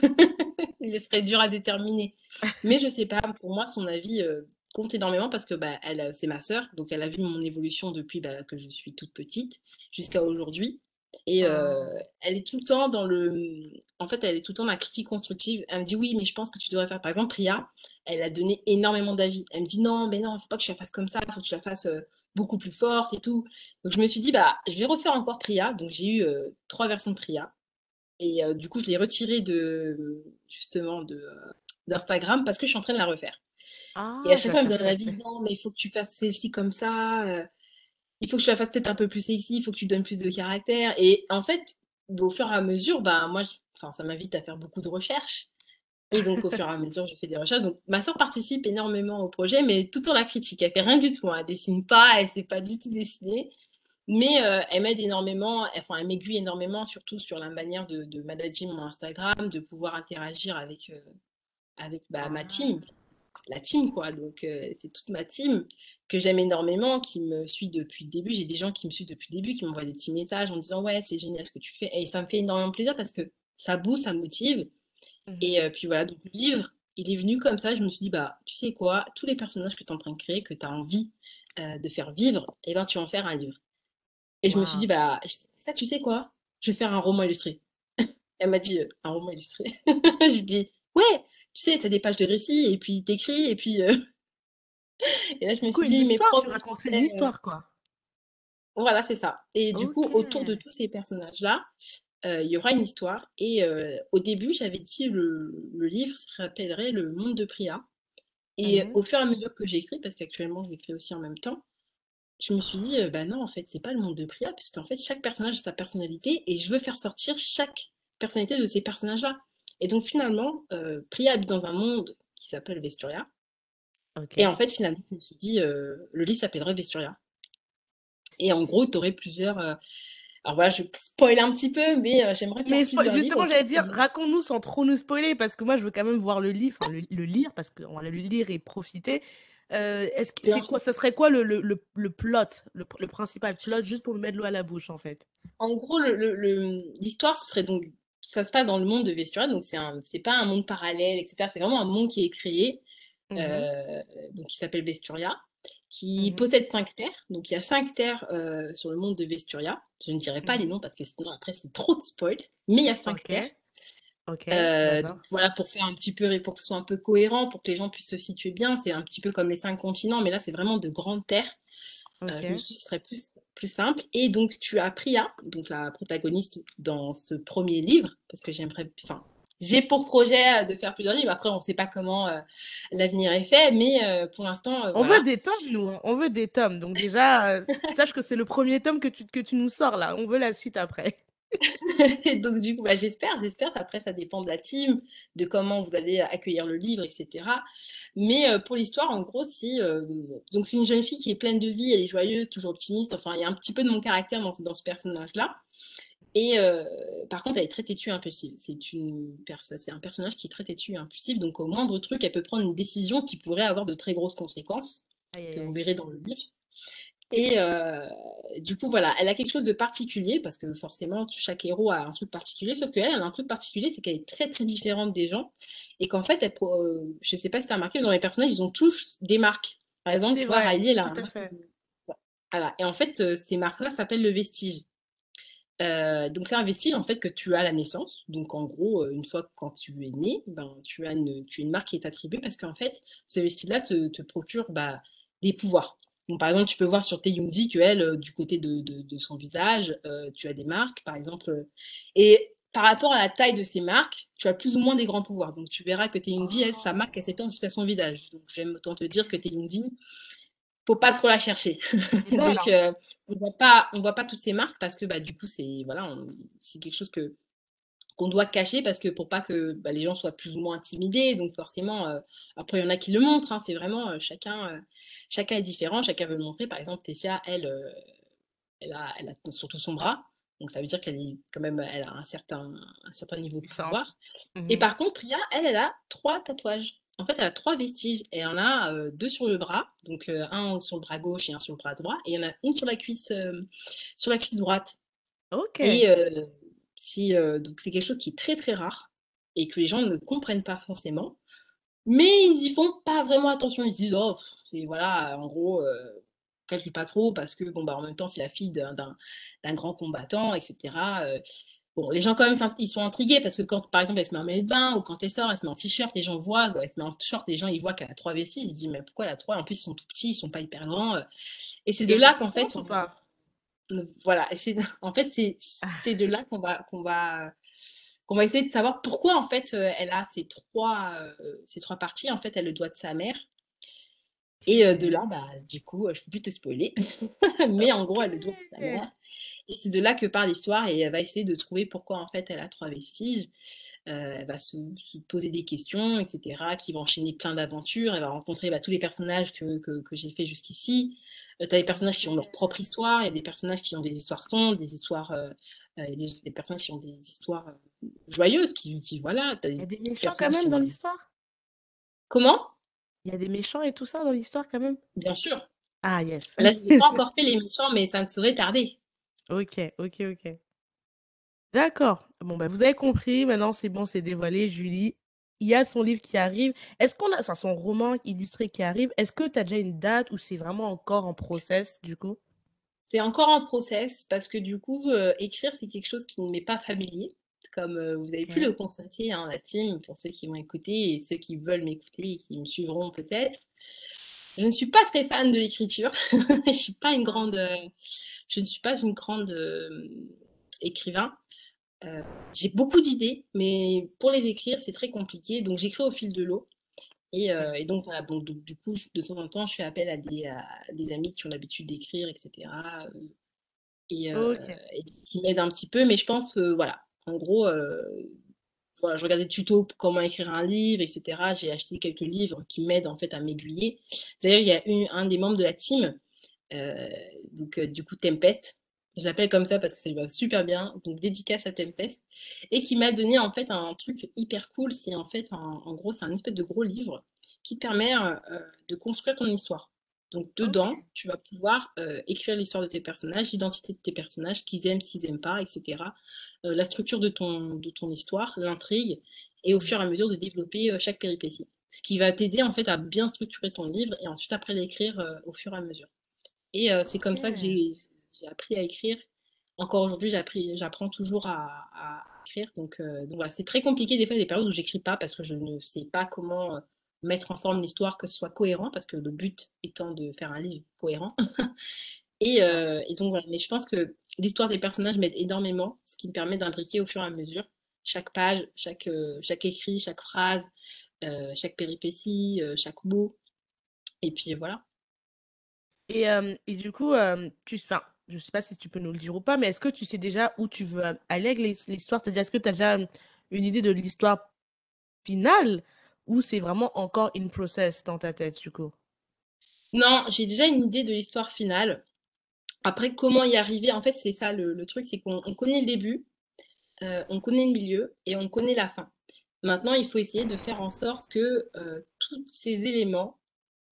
il serait dur à déterminer. Mais je sais pas, pour moi, son avis compte énormément parce que bah, elle, c'est ma sœur. Donc, elle a vu mon évolution depuis bah, que je suis toute petite jusqu'à aujourd'hui. Et euh, Ah. elle est tout le temps dans le... En fait, elle est tout le temps dans la critique constructive. Elle me dit, oui, mais je pense que tu devrais faire... Par exemple, Priya, elle a donné énormément d'avis. Elle me dit, non, mais non, il faut pas que tu la fasses comme ça, il faut que tu la fasses euh, beaucoup plus forte et tout. Donc, je me suis dit, bah, je vais refaire encore Priya. Donc, j'ai eu euh, trois versions de Priya. Et euh, du coup, je l'ai retirée de, justement, de, euh, d'Instagram parce que je suis en train de la refaire. Ah, Et à chaque fois, elle me donne la l'avis, non, mais il faut que tu fasses celle-ci comme ça. euh, il faut que tu la fasses peut-être un peu plus sexy, il faut que tu donnes plus de caractère. Et en fait, au fur et à mesure, bah, moi, je- ça m'invite à faire beaucoup de recherches. Et donc, au fur et à mesure, je fais des recherches. Donc, ma soeur participe énormément au projet, mais tout en la critique. Elle fait rien du tout. hein. Elle dessine pas, elle sait pas du tout dessiner. Mais euh, elle m'aide énormément, enfin, elle m'aiguille énormément, surtout sur la manière de, de manager mon Instagram, de pouvoir interagir avec, euh, avec bah, ma Ah. team, la team, quoi. Donc, euh, c'est toute ma team que j'aime énormément, qui me suit depuis le début. J'ai des gens qui me suivent depuis le début, qui m'envoient des petits messages en disant, ouais, c'est génial ce que tu fais. Et ça me fait énormément plaisir parce que ça booste, ça motive. Mhm. Et euh, puis voilà, donc le livre, il est venu comme ça. Je me suis dit, bah, tu sais quoi, tous les personnages que tu es en train de créer, que tu as envie euh, de faire vivre, eh ben, tu vas en faire un livre. Et je me suis dit, bah, ça, tu sais quoi, je vais faire un roman illustré. Elle m'a dit, un roman illustré. Je lui dis, ouais, tu sais, tu as des pages de récits, et puis t'écris, et puis. euh, Et là, je me coup, suis dit, propres raconterais une histoire, quoi. Voilà, c'est ça. Et du coup, autour de tous ces personnages-là, euh, il y aura une histoire. Et euh, au début, j'avais dit le, le livre s'appellerait Le Monde de Priya. Et Mhm. au fur et à mesure que j'écris, parce qu'actuellement, je l'écris aussi en même temps, je me suis dit, euh, bah non, en fait, c'est pas le monde de Priya, puisqu'en fait, chaque personnage a sa personnalité, et je veux faire sortir chaque personnalité de ces personnages-là. Et donc, finalement, euh, Priya habite dans un monde qui s'appelle Vesturia. Et en fait, finalement, je me suis dit, euh, le livre s'appellerait Vesturia. Et en gros, tu aurais plusieurs. euh, Alors voilà, je spoil un petit peu, mais euh, j'aimerais Mais justement, j'allais dire, ce raconte-nous sans trop nous spoiler, parce que moi, je veux quand même voir le livre, enfin, le, le lire, parce qu'on va le lire et profiter. Euh, est-ce que Bien c'est quoi, ça serait quoi le, le, le, le plot, le, principal plot, juste pour me mettre l'eau à la bouche, en fait? En gros, l'histoire, ce serait donc. Ça se passe dans le monde de Vesturia, donc c'est un, c'est pas un monde parallèle, etc. C'est vraiment un monde qui est créé, Mhm, euh, donc qui s'appelle Vesturia, qui mhm. possède cinq terres. Donc il y a cinq terres euh, sur le monde de Vesturia. Je ne dirai pas les Mhm. noms parce que sinon après c'est trop de spoil. Mais il y a cinq terres. ok, Euh, donc voilà, pour faire un petit peu, pour que ce soit un peu cohérent, pour que les gens puissent se situer bien, c'est un petit peu comme les cinq continents, mais là c'est vraiment de grandes terres. Euh, je me Ok. suis dit que ce serait plus, plus simple. Et donc tu as Priya, donc la protagoniste dans ce premier livre, parce que j'aimerais, enfin, j'ai pour projet euh, de faire plusieurs livres. Après, on ne sait pas comment euh, l'avenir est fait, mais euh, pour l'instant, euh, On veut des tomes, nous, hein, On veut des tomes. Donc déjà, sache que c'est le premier tome que tu, que tu nous sors, là. On veut la suite après. Et donc, du coup, bah, j'espère, j'espère. Après, ça dépend de la team, de comment vous allez accueillir le livre, etc. Mais euh, pour l'histoire, en gros, si euh, donc c'est une jeune fille qui est pleine de vie, elle est joyeuse, toujours optimiste. Enfin, il y a un petit peu de mon caractère dans, dans ce personnage-là. Et euh, par contre, elle est très têtue et impulsive. C'est une c'est un personnage qui est très têtu et impulsif. Donc, au moindre truc, elle peut prendre une décision qui pourrait avoir de très grosses conséquences, que vous verrez dans le livre. Et euh, du coup, voilà, elle a quelque chose de particulier, parce que forcément, chaque héros a un truc particulier, sauf qu'elle, elle a un truc particulier, c'est qu'elle est très, très différente des gens, et qu'en fait, elle, euh, je sais pas si tu as remarqué, mais dans les personnages, ils ont tous des marques. Par exemple, tu vois, vrai, Riley, elle a tout un fait. de- Voilà. Et en fait, euh, ces marques-là s'appellent le vestige. Euh, donc c'est un vestige en fait que tu as à la naissance. Donc en gros, euh, une fois que quand tu es né, ben, tu as une, tu as une marque qui est attribuée parce qu'en fait, ce vestige-là te, te procure bah, des pouvoirs. Donc par exemple, tu peux voir sur Taeyundi qu'elle, euh, du côté de, de, de son visage, euh, tu as des marques, par exemple. euh, et par rapport à la taille de ces marques, tu as plus ou moins des grands pouvoirs. Donc tu verras que Taeyundi, elle, sa marque, elle s'étend jusqu'à son visage. Donc j'aime autant te dire que Taeyundi, faut pas trop la chercher. Donc, euh, on voit pas, on voit pas toutes ces marques parce que bah, du coup, c'est voilà, c'est quelque chose que qu'on doit cacher parce que pour pas que bah, les gens soient plus ou moins intimidés. Donc forcément, euh, après il y en a qui le montrent. hein, c'est vraiment euh, chacun, euh, chacun est différent, chacun veut le montrer. Par exemple, Tessia, elle, elle a, elle a surtout son bras. Donc ça veut dire qu'elle est quand même, elle a un certain, un certain niveau de Puissante. pouvoir. Et Mhm. par contre, Priya, elle, elle a trois tatouages. En fait, elle a trois vestiges. Et elle en a euh, deux sur le bras, donc euh, un sur le bras gauche et un sur le bras droit. Et il y en a une sur la cuisse, euh, sur la cuisse droite. Ok. Et euh, euh, donc c'est quelque chose qui est très très rare et que les gens ne comprennent pas forcément. Mais ils y font pas vraiment attention. Ils se disent, oh, c'est voilà, en gros, euh, calcule pas trop parce que bon bah en même temps c'est la fille d'un grand combattant, etc. Euh, bon, les gens quand même ils sont intrigués parce que quand par exemple elle se met en maillot de bain ou quand elle sort, elle se met en t-shirt, les gens voient, elle se met en short, les gens ils voient qu'elle a trois vestiges, ils se disent mais pourquoi elle a trois? En plus ils sont tout petits, ils sont pas hyper grands. euh. Et c'est de là qu'en fait puissante ou on, pas? Voilà, et en fait c'est c'est de là qu'on va qu'on va qu'on va essayer de savoir pourquoi en fait euh, elle a ces trois euh, ces trois parties. En fait, elle le doit de sa mère. Et euh, de là, bah, du coup, je peux plus te spoiler, mais en gros, elle le doit de sa mère. Et c'est de là que part l'histoire et elle va essayer de trouver pourquoi en fait elle a trois vestiges. Euh, elle va se, se poser des questions, etc., qui vont enchaîner plein d'aventures. Elle va rencontrer bah, tous les personnages que, que, que j'ai fait jusqu'ici. Euh, tu as des personnages qui ont leur propre histoire, il y a des personnages qui ont des histoires sombres, des histoires, euh, euh, des, des personnages qui ont des histoires joyeuses, qui, qui voilà, Il y a des méchants quand même dans l'histoire? Comment? Il y a des méchants et tout ça dans l'histoire quand même? Bien sûr. Ah, yes. Là, je n'ai pas encore fait les méchants, mais ça ne saurait tarder. Ok, ok, ok. D'accord. Bon, bah, vous avez compris. Maintenant, c'est bon, c'est dévoilé. Julie, il y a son livre qui arrive. Est-ce qu'on a, enfin, son roman illustré qui arrive. Est-ce que tu as déjà une date ou c'est vraiment encore en process du coup? C'est encore en process parce que du coup, euh, écrire, c'est quelque chose qui ne m'est pas familier. Comme euh, vous avez pu le constater, hein, la team, pour ceux qui vont écouter et ceux qui veulent m'écouter et qui me suivront peut-être. Je ne suis pas très fan de l'écriture. Je suis pas une grande, euh, je ne suis pas une grande euh, écrivain. Euh, j'ai beaucoup d'idées, mais pour les écrire, c'est très compliqué. Donc j'écris au fil de l'eau. Et, euh, et donc voilà, bon, du coup, je- de temps en temps, je fais appel à des, à des amis qui ont l'habitude d'écrire, etc. euh, et, qui m'aident un petit peu. Mais je pense que voilà, en gros, voilà, je regardais des tutos pour comment écrire un livre, etc. J'ai acheté quelques livres qui m'aident en fait à m'aiguiller. D'ailleurs, il y a eu un des membres de la team, euh, donc euh, du coup Tempest. Je l'appelle comme ça parce que ça lui va super bien. Donc dédicace à Tempest et qui m'a donné en fait un truc hyper cool. C'est en fait un- en gros c'est un espèce de gros livre qui te permet euh, de construire ton histoire. Donc dedans, tu vas pouvoir euh, écrire l'histoire de tes personnages, l'identité de tes personnages, ce qu'ils aiment, ce qu'ils aiment pas, etc. Euh, la structure de ton, de ton histoire, l'intrigue, et au fur et à mesure de développer euh, chaque péripétie. Ce qui va t'aider en fait à bien structurer ton livre et ensuite après l'écrire euh, au fur et à mesure. Et euh, c'est comme ça que j'ai j'ai appris à écrire. Encore aujourd'hui, j'apprends toujours à, à écrire. Donc, euh, donc voilà, c'est très compliqué des fois, il y a des périodes où j'écris pas parce que je ne sais pas comment euh, mettre en forme l'histoire, que ce soit cohérent, parce que le but étant de faire un livre cohérent. Et, euh, et donc voilà, mais je pense que l'histoire des personnages m'aide énormément, ce qui me permet d'imbriquer au fur et à mesure chaque page, chaque, chaque écrit, chaque phrase, euh, chaque péripétie, euh, chaque mot. Et puis voilà. Et, et du coup, tu, je sais pas si tu peux nous le dire ou pas, mais est-ce que tu sais déjà où tu veux aller avec l'his- l'histoire? C'est-à-dire, est-ce que tu as déjà une idée de l'histoire finale ou c'est vraiment encore in process dans ta tête du coup? Non, j'ai déjà une idée de l'histoire finale. Après, comment y arriver? En fait, c'est ça le, truc, c'est qu'on on connaît le début, euh, on connaît le milieu et on connaît la fin. Maintenant, il faut essayer de faire en sorte que euh, tous ces éléments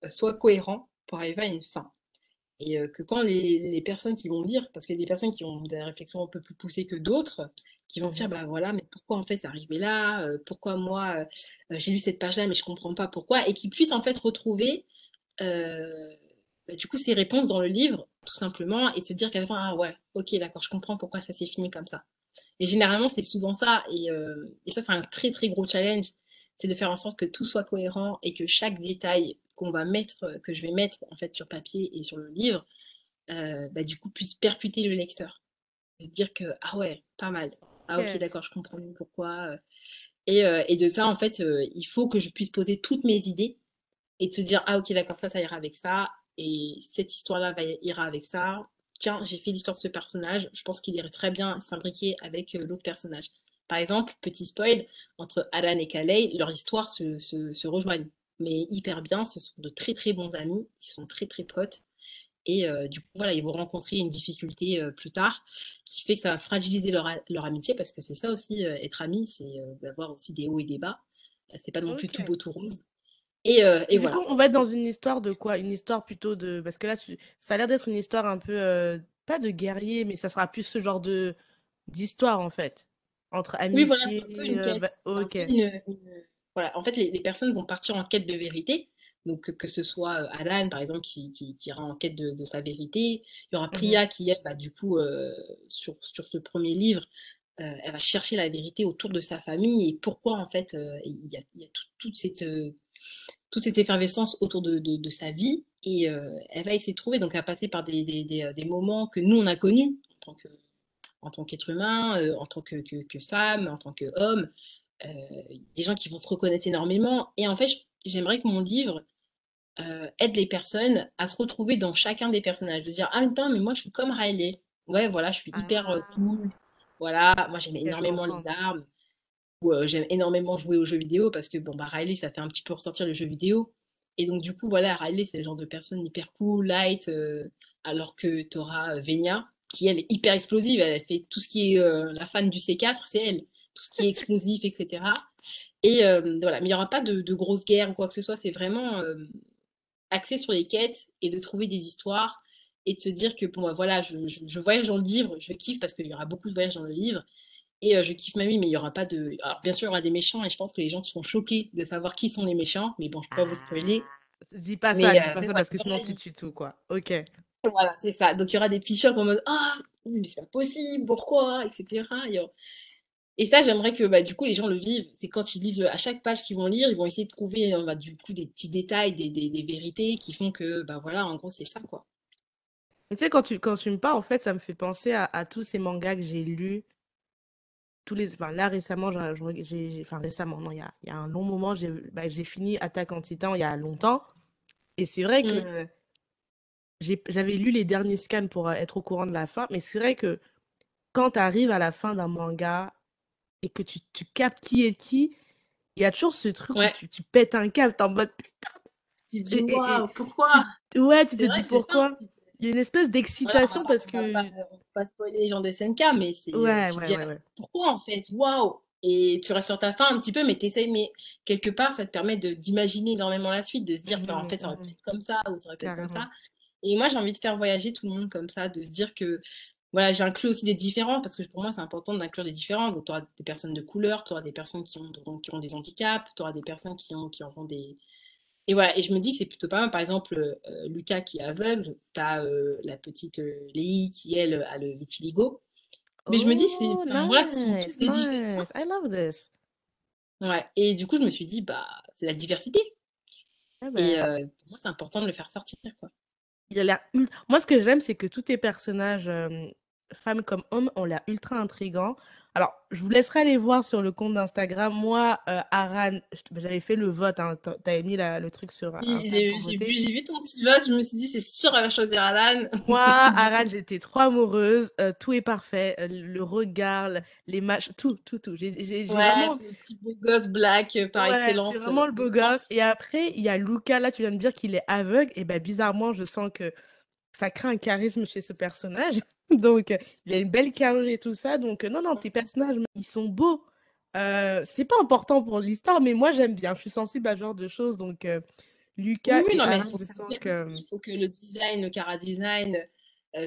euh, soient cohérents pour arriver à une fin. Et euh, que quand les, les personnes qui vont lire, parce qu'il y a des personnes qui ont des réflexions un peu plus poussées que d'autres, qui vont dire, bah voilà, mais pourquoi en fait c'est arrivé là? Euh, pourquoi moi euh, j'ai lu cette page-là, mais je comprends pas pourquoi? Et qu'ils puissent en fait retrouver euh, bah, du coup ces réponses dans le livre, tout simplement, et de se dire qu'à la fin, ah ouais, ok, d'accord, je comprends pourquoi ça s'est fini comme ça. Et généralement, c'est souvent ça, et, euh, et ça, c'est un très très gros challenge, c'est de faire en sorte que tout soit cohérent et que chaque détail qu'on va mettre, que je vais mettre en fait sur papier et sur le livre, euh, bah, du coup puisse percuter le lecteur. Se dire que, ah ouais, pas mal. Ah ok, d'accord, je comprends mieux pourquoi. euh. Et, euh, et de ça, en fait, euh, il faut que je puisse poser toutes mes idées et de se dire, ah ok, d'accord, ça, ça ira avec ça, et cette histoire-là va, ira avec ça. Tiens, j'ai fait l'histoire de ce personnage, je pense qu'il irait très bien s'imbriquer avec euh, l'autre personnage. Par exemple, petit spoil, entre Alan et Kalei, leur histoire se, se, se rejoignent, mais hyper bien, ce sont de très très bons amis, ils sont très très potes, Et du coup, voilà, ils vont rencontrer une difficulté plus tard qui fait que ça va fragiliser leur, leur amitié parce que c'est ça aussi, être ami, c'est d'avoir aussi des hauts et des bas. C'est pas non plus tout beau, tout rose. Et, et, du coup, on va être dans une histoire de quoi? Une histoire plutôt de. Parce que là, tu... ça a l'air d'être une histoire un peu. Pas de guerrier, mais ça sera plus ce genre de d'histoire en fait. Entre amitié. Oui, voilà, c'est un peu une quête. Bah, ok. Voilà, en fait, les, les, personnes vont partir en quête de vérité. Donc, que ce soit Alan, par exemple, qui, qui, qui ira en quête de, de, sa vérité. Il y aura mmh Priya qui, elle, bah, du coup, euh, sur, sur ce premier livre, euh, elle va chercher la vérité autour de sa famille et pourquoi, en fait, euh, il y a, il y a tout, toute, cette, toute cette effervescence autour de, de, de sa vie. Et elle va essayer de trouver, donc va passer par des, des, des, des moments que nous, on a connus en tant que en tant qu'être humain, en tant que, que, que, femme, en tant qu'homme, des gens qui vont se reconnaître énormément. Et en fait, j'aimerais que mon livre euh, aide les personnes à se retrouver dans chacun des personnages. De dire, ah, putain, mais moi, je suis comme Riley. Ouais, voilà, je suis hyper euh, cool. Voilà, moi, j'aime énormément les armes. Ou euh, j'aime énormément jouer aux jeux vidéo parce que, bon, bah, Riley, ça fait un petit peu ressortir le jeu vidéo. Et donc, du coup, voilà, Riley, c'est le genre de personne hyper cool, light, alors que tu auras Venia, qui, elle, est hyper explosive. Elle fait tout ce qui est la fan du C4, c'est elle. Tout ce qui est explosif, etc. Et voilà, mais il n'y aura pas de, de grosses guerres ou quoi que ce soit. C'est vraiment axé sur les quêtes et de trouver des histoires et de se dire que bon, bah, voilà, je, je, voyage dans le livre, je kiffe parce qu'il y aura beaucoup de voyages dans le livre et euh, je kiffe ma vie, mais il y aura pas de. Alors, bien sûr, il y aura des méchants et je pense que les gens seront choqués de savoir qui sont les méchants, mais bon, je peux pas vous spoiler. Ah, dis pas ça, dis pas ça parce que sinon tu tues tout, quoi. Ok. Voilà, c'est ça. Donc il y aura des petits chocs en mode Ah, mais c'est pas possible, pourquoi, etc. Et ça, j'aimerais que bah, du coup les gens le vivent. C'est quand ils lisent à chaque page qu'ils vont lire, ils vont essayer de trouver bah, du coup des petits détails, des, des, des, vérités qui font que bah voilà, en gros c'est ça quoi. Tu sais quand tu quand tu me parles, en fait, ça me fait penser à, à tous ces mangas que j'ai lus. Tous les, enfin, là récemment, j'ai, enfin récemment, non, il y a, y a, un long moment, j'ai bah, fini Attaque en Titan il y a longtemps. Et c'est vrai que mmh. j'avais lu les derniers scans pour euh, être au courant de la fin, mais c'est vrai que quand tu arrives à la fin d'un manga et que tu, tu captes qui est qui, il y a toujours ce truc où tu, tu pètes un câble, t'es en mode putain. Tu te dis, waouh, pourquoi? Ouais, tu te dis pourquoi? Il y a une espèce d'excitation parce que. On va, pas, pas spoiler les gens des SNK, mais c'est. Ouais, ouais, ouais, Pourquoi en fait? Waouh Et tu restes sur ta fin un petit peu, mais t'essayes, mais quelque part, ça te permet d'imaginer énormément la suite, de se dire mmh, fait, ça aurait pu mmh. être comme ça, ou ça aurait pu être comme ça. Et moi, j'ai envie de faire voyager tout le monde comme ça, de se dire que voilà, j'inclus aussi des différents parce que pour moi, c'est important d'inclure des différents. Donc, tu auras des personnes de couleur, tu auras des personnes qui ont, qui ont des handicaps, tu auras des personnes qui, ont, qui auront des. Et voilà, et je me dis que c'est plutôt pas mal. Par exemple, euh, Lucas qui est aveugle, tu as euh, la petite euh, Léi qui, elle, a le vitiligo. Mais je me dis, c'est. Oh, voilà, nice, des nice. I love this. Ouais, et du coup, je me suis dit, bah, c'est la diversité. Ah et ben. pour moi, c'est important de le faire sortir, quoi. Il a. Moi, ce que j'aime, c'est que tous tes personnages femmes comme hommes, ont l'air ultra intrigants. Alors, je vous laisserai aller voir sur le compte d'Instagram. Moi, euh, Aran, j'avais fait le vote. Hein, T'avais mis la, le truc sur. Oui, j'ai vu, vu, ton petit vote. Je me suis dit, c'est sûr, elle va choisir Aran. Moi, Aran, j'étais trop amoureuse. Euh, tout est parfait. Euh, le regard, les matchs, tout, tout, tout. J'ai ouais, vraiment... c'est le petit beau gosse black par excellence. C'est vraiment le beau gosse. Et après, il y a Luca. Là, tu viens de dire qu'il est aveugle. Et ben, bizarrement, je sens que ça crée un charisme chez ce personnage. Donc, il a une belle carrure et tout ça. Donc, non, non, tes personnages, ils sont beaux. Euh, c'est pas important pour l'histoire, mais moi, j'aime bien. Je suis sensible à ce genre de choses. Donc, Lucas, oui, non, mais il, faut que... il faut que le design, le cara design,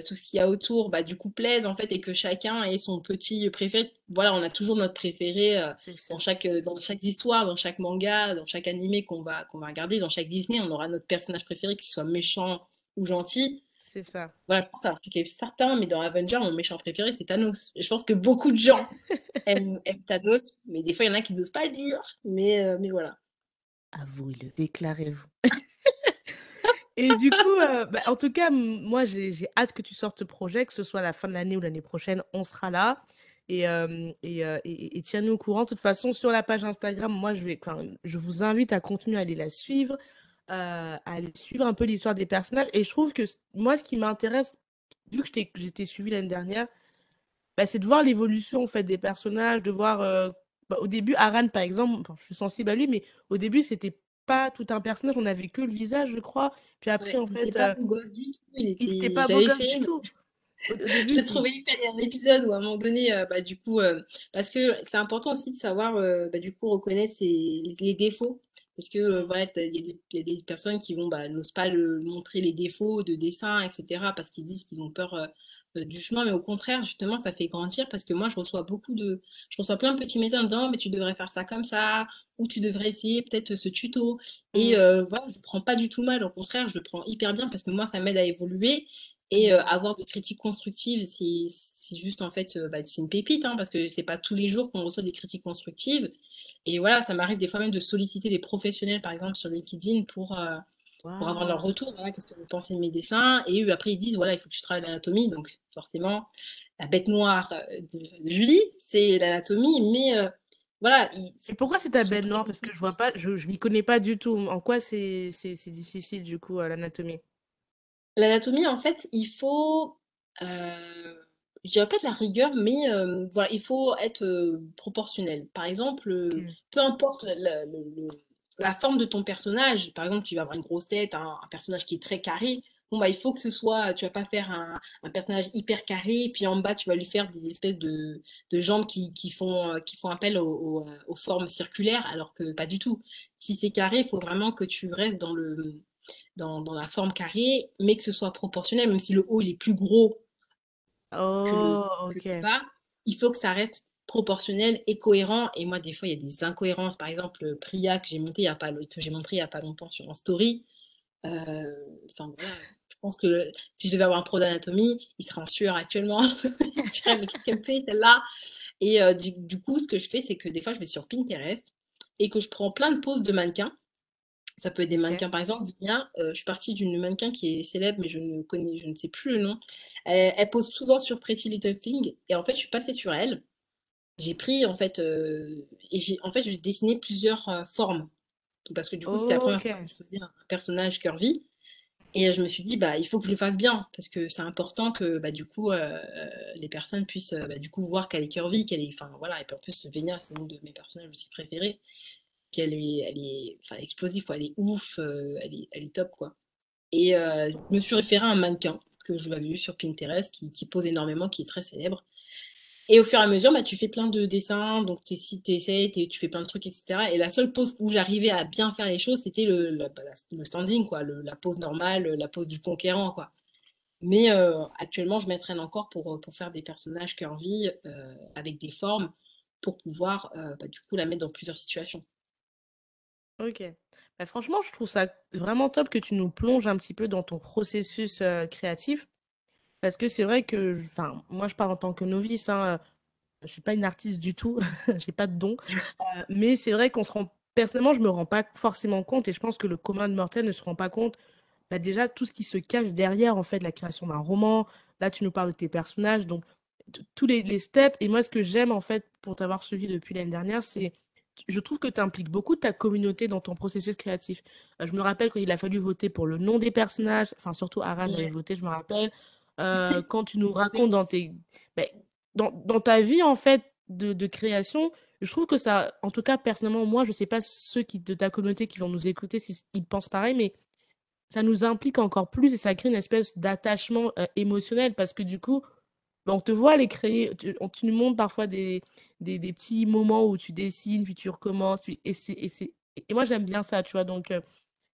tout ce qu'il y a autour, bah, du coup, plaise, en fait, et que chacun ait son petit préféré. Voilà, on a toujours notre préféré dans, chaque, dans chaque histoire, dans chaque manga, dans chaque animé qu'on va, qu'on va regarder, dans chaque Disney, on aura notre personnage préféré, qu'il soit méchant ou gentil. C'est ça. Voilà, je pense que c'est certain, mais dans Avenger, mon méchant préféré, c'est Thanos. Et je pense que beaucoup de gens aiment, Thanos, mais des fois, il y en a qui n'osent pas le dire. Mais, euh, mais voilà. Avouez-le, déclarez-vous. et du coup, euh, bah, en tout cas, moi, j'ai hâte que tu sortes ce projet, que ce soit la fin de l'année ou l'année prochaine, on sera là. Et, euh, et, et, tiens-nous au courant. De toute façon, sur la page Instagram, moi, je, vais, je vous invite à continuer à aller la suivre. Euh, à aller suivre un peu l'histoire des personnages. Et je trouve que moi, ce qui m'intéresse, vu que j'étais suivi l'année dernière, bah, c'est de voir l'évolution en fait des personnages, de voir. Euh, bah, au début, Aran, par exemple, je suis sensible à lui, mais au début, c'était pas tout un personnage, on avait que le visage, je crois. Puis après, Ouais, en fait, pas euh, beau gosse du tout. Il il était pas beau J'avais gosse fait du tout. C'est... trouvé hyper il y a un épisode où à un moment donné, euh, bah, du coup, euh, parce que c'est important aussi de savoir, euh, bah, du coup, reconnaître ses, les défauts. Parce que euh, voilà, il y a des, il y a des personnes qui vont, bah, n'osent pas le, montrer les défauts de dessin, etc. parce qu'ils disent qu'ils ont peur euh, euh, du chemin. Mais au contraire, justement, ça fait grandir parce que moi, je reçois beaucoup de, je reçois plein de petits messages en disant, mais tu devrais faire ça comme ça, ou tu devrais essayer peut-être ce tuto. Et Mm, euh, voilà, je le prends pas du tout mal, au contraire, je le prends hyper bien parce que moi, ça m'aide à évoluer. Et euh, mhm. avoir des critiques constructives, c'est juste en fait, euh, bah, c'est une pépite, hein, parce que c'est pas tous les jours qu'on reçoit des critiques constructives. Et voilà, ça m'arrive des fois même de solliciter des professionnels, par exemple, sur LinkedIn pour, euh, pour avoir leur retour. Voilà, qu'est-ce que vous pensez de mes dessins? Et eux, après, ils disent, voilà, il faut que tu travailles l'anatomie. Donc, forcément, la bête noire de, de Julie, c'est l'anatomie. Mais voilà, Et pourquoi c'est ta bête noire? Parce que je vois pas, je, je m'y connais pas du tout. En quoi c'est difficile du coup, l'anatomie? L'anatomie, en fait, il faut, euh, je dirais pas de la rigueur, mais euh, voilà, il faut être euh, proportionnel. Par exemple, euh, Ok. peu importe la, la- le- le- la forme de ton personnage, par exemple, tu vas avoir une grosse tête, un, un personnage qui est très carré. Bon, bah, il faut que ce soit, tu vas pas faire un, un personnage hyper carré, puis en bas, tu vas lui faire des espèces de, de jambes qui, qui font, euh, qui font appel au- au- aux formes circulaires, alors que pas du tout. Si c'est carré, il faut vraiment que tu restes dans le, dans, dans la forme carrée, mais que ce soit proportionnel, même si le haut il est plus gros que le, Oh, que le ok. bas, il faut que ça reste proportionnel et cohérent. Et moi, des fois, il y a des incohérences. Par exemple, Priya que j'ai monté il y a pas, que j'ai montré il y a pas longtemps sur un story. Euh, enfin voilà, je pense que si je devais avoir un pro d'anatomie, il serait en sueur actuellement. mais qu'est-ce qu'elle fait celle-là? Et euh, du, du coup, ce que je fais, c'est que des fois, je vais sur Pinterest et que je prends plein de poses de mannequins ça peut être des mannequins. Par exemple, Vivien, euh, je suis partie d'une mannequin qui est célèbre, mais je ne connais, je ne sais plus le nom. Elle, elle pose souvent sur Pretty Little Thing, et en fait, je suis passée sur elle. J'ai pris, en fait, euh, et j'ai, en fait, j'ai dessiné plusieurs euh, formes. Donc, parce que du coup, c'était la première fois que je faisais un personnage curvy. Et euh, je me suis dit, bah, il faut que je le fasse bien, parce que c'est important que, bah, du coup, euh, les personnes puissent, bah, du coup, voir qu'elle est curvy, qu'elle est, enfin, voilà, et puis en plus, Vénia, c'est une de mes personnages aussi préférés qu'elle est, elle est, explosive, quoi. Elle est ouf, euh, elle est, top, quoi. Et euh, je me suis référée à un mannequin que je l'avais vu sur Pinterest qui, pose énormément, qui est très célèbre. Et au fur et à mesure, bah, tu fais plein de dessins, donc tu essaies, tu fais plein de trucs, etc. Et la seule pose où j'arrivais à bien faire les choses, c'était le, bah, standing, quoi, la pose normale, la pose du conquérant, quoi. Mais euh, actuellement, je m'entraîne encore pour, faire des personnages curvy euh, avec des formes pour pouvoir, bah, du coup, la mettre dans plusieurs situations. Ok. Bah, franchement, je trouve ça vraiment top que tu nous plonges un petit peu dans ton processus créatif. Parce que c'est vrai que, enfin, moi je parle en tant que novice, hein, euh, je suis pas une artiste du tout, j'ai pas de don. Mais c'est vrai qu'on se rend, personnellement, je me rends pas forcément compte et je pense que le commun de mortel ne se rend pas compte bah, déjà tout ce qui se cache derrière en fait la création d'un roman. Là, tu nous parles de tes personnages, donc tous les, les steps. Et moi, ce que j'aime en fait pour t'avoir suivi depuis l'année dernière, c'est je trouve que tu impliques beaucoup ta communauté dans ton processus créatif. Euh, je me rappelle quand il a fallu voter pour le nom des personnages, enfin surtout Ara, j'avais voté, je me rappelle. Euh, quand tu nous racontes dans tes, ben, dans, dans ta vie en fait de, de création, je trouve que ça, en tout cas personnellement, moi, je sais pas ceux qui de ta communauté qui vont nous écouter s'ils pensent pareil, mais ça nous implique encore plus et ça crée une espèce d'attachement euh, émotionnel parce que du coup, on te voit les créer, tu, on- tu nous montres parfois des, des, des petits moments où tu dessines, puis tu recommences, puis, et, c'est, et, c'est, et moi j'aime bien ça, tu vois, donc euh,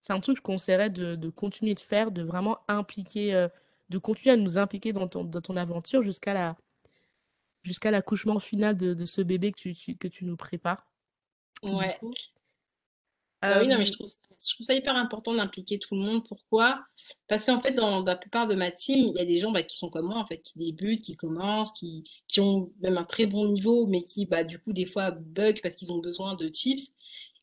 c'est un truc que je conseillerais de, de continuer de faire, de vraiment impliquer, euh, de continuer à nous impliquer dans ton, dans ton aventure jusqu'à la, jusqu'à l'accouchement final de, de ce bébé que tu, tu- que tu nous prépares, du Ouais. coup. Bah oui, non, mais Euh, je trouve ça, je trouve ça hyper important d'impliquer tout le monde. Pourquoi? Parce qu'en fait, dans la plupart de ma team, il y a des gens bah, qui sont comme moi, en fait, qui débutent, qui commencent, qui, qui ont même un très bon niveau, mais qui, bah, du coup, des fois, bug parce qu'ils ont besoin de tips.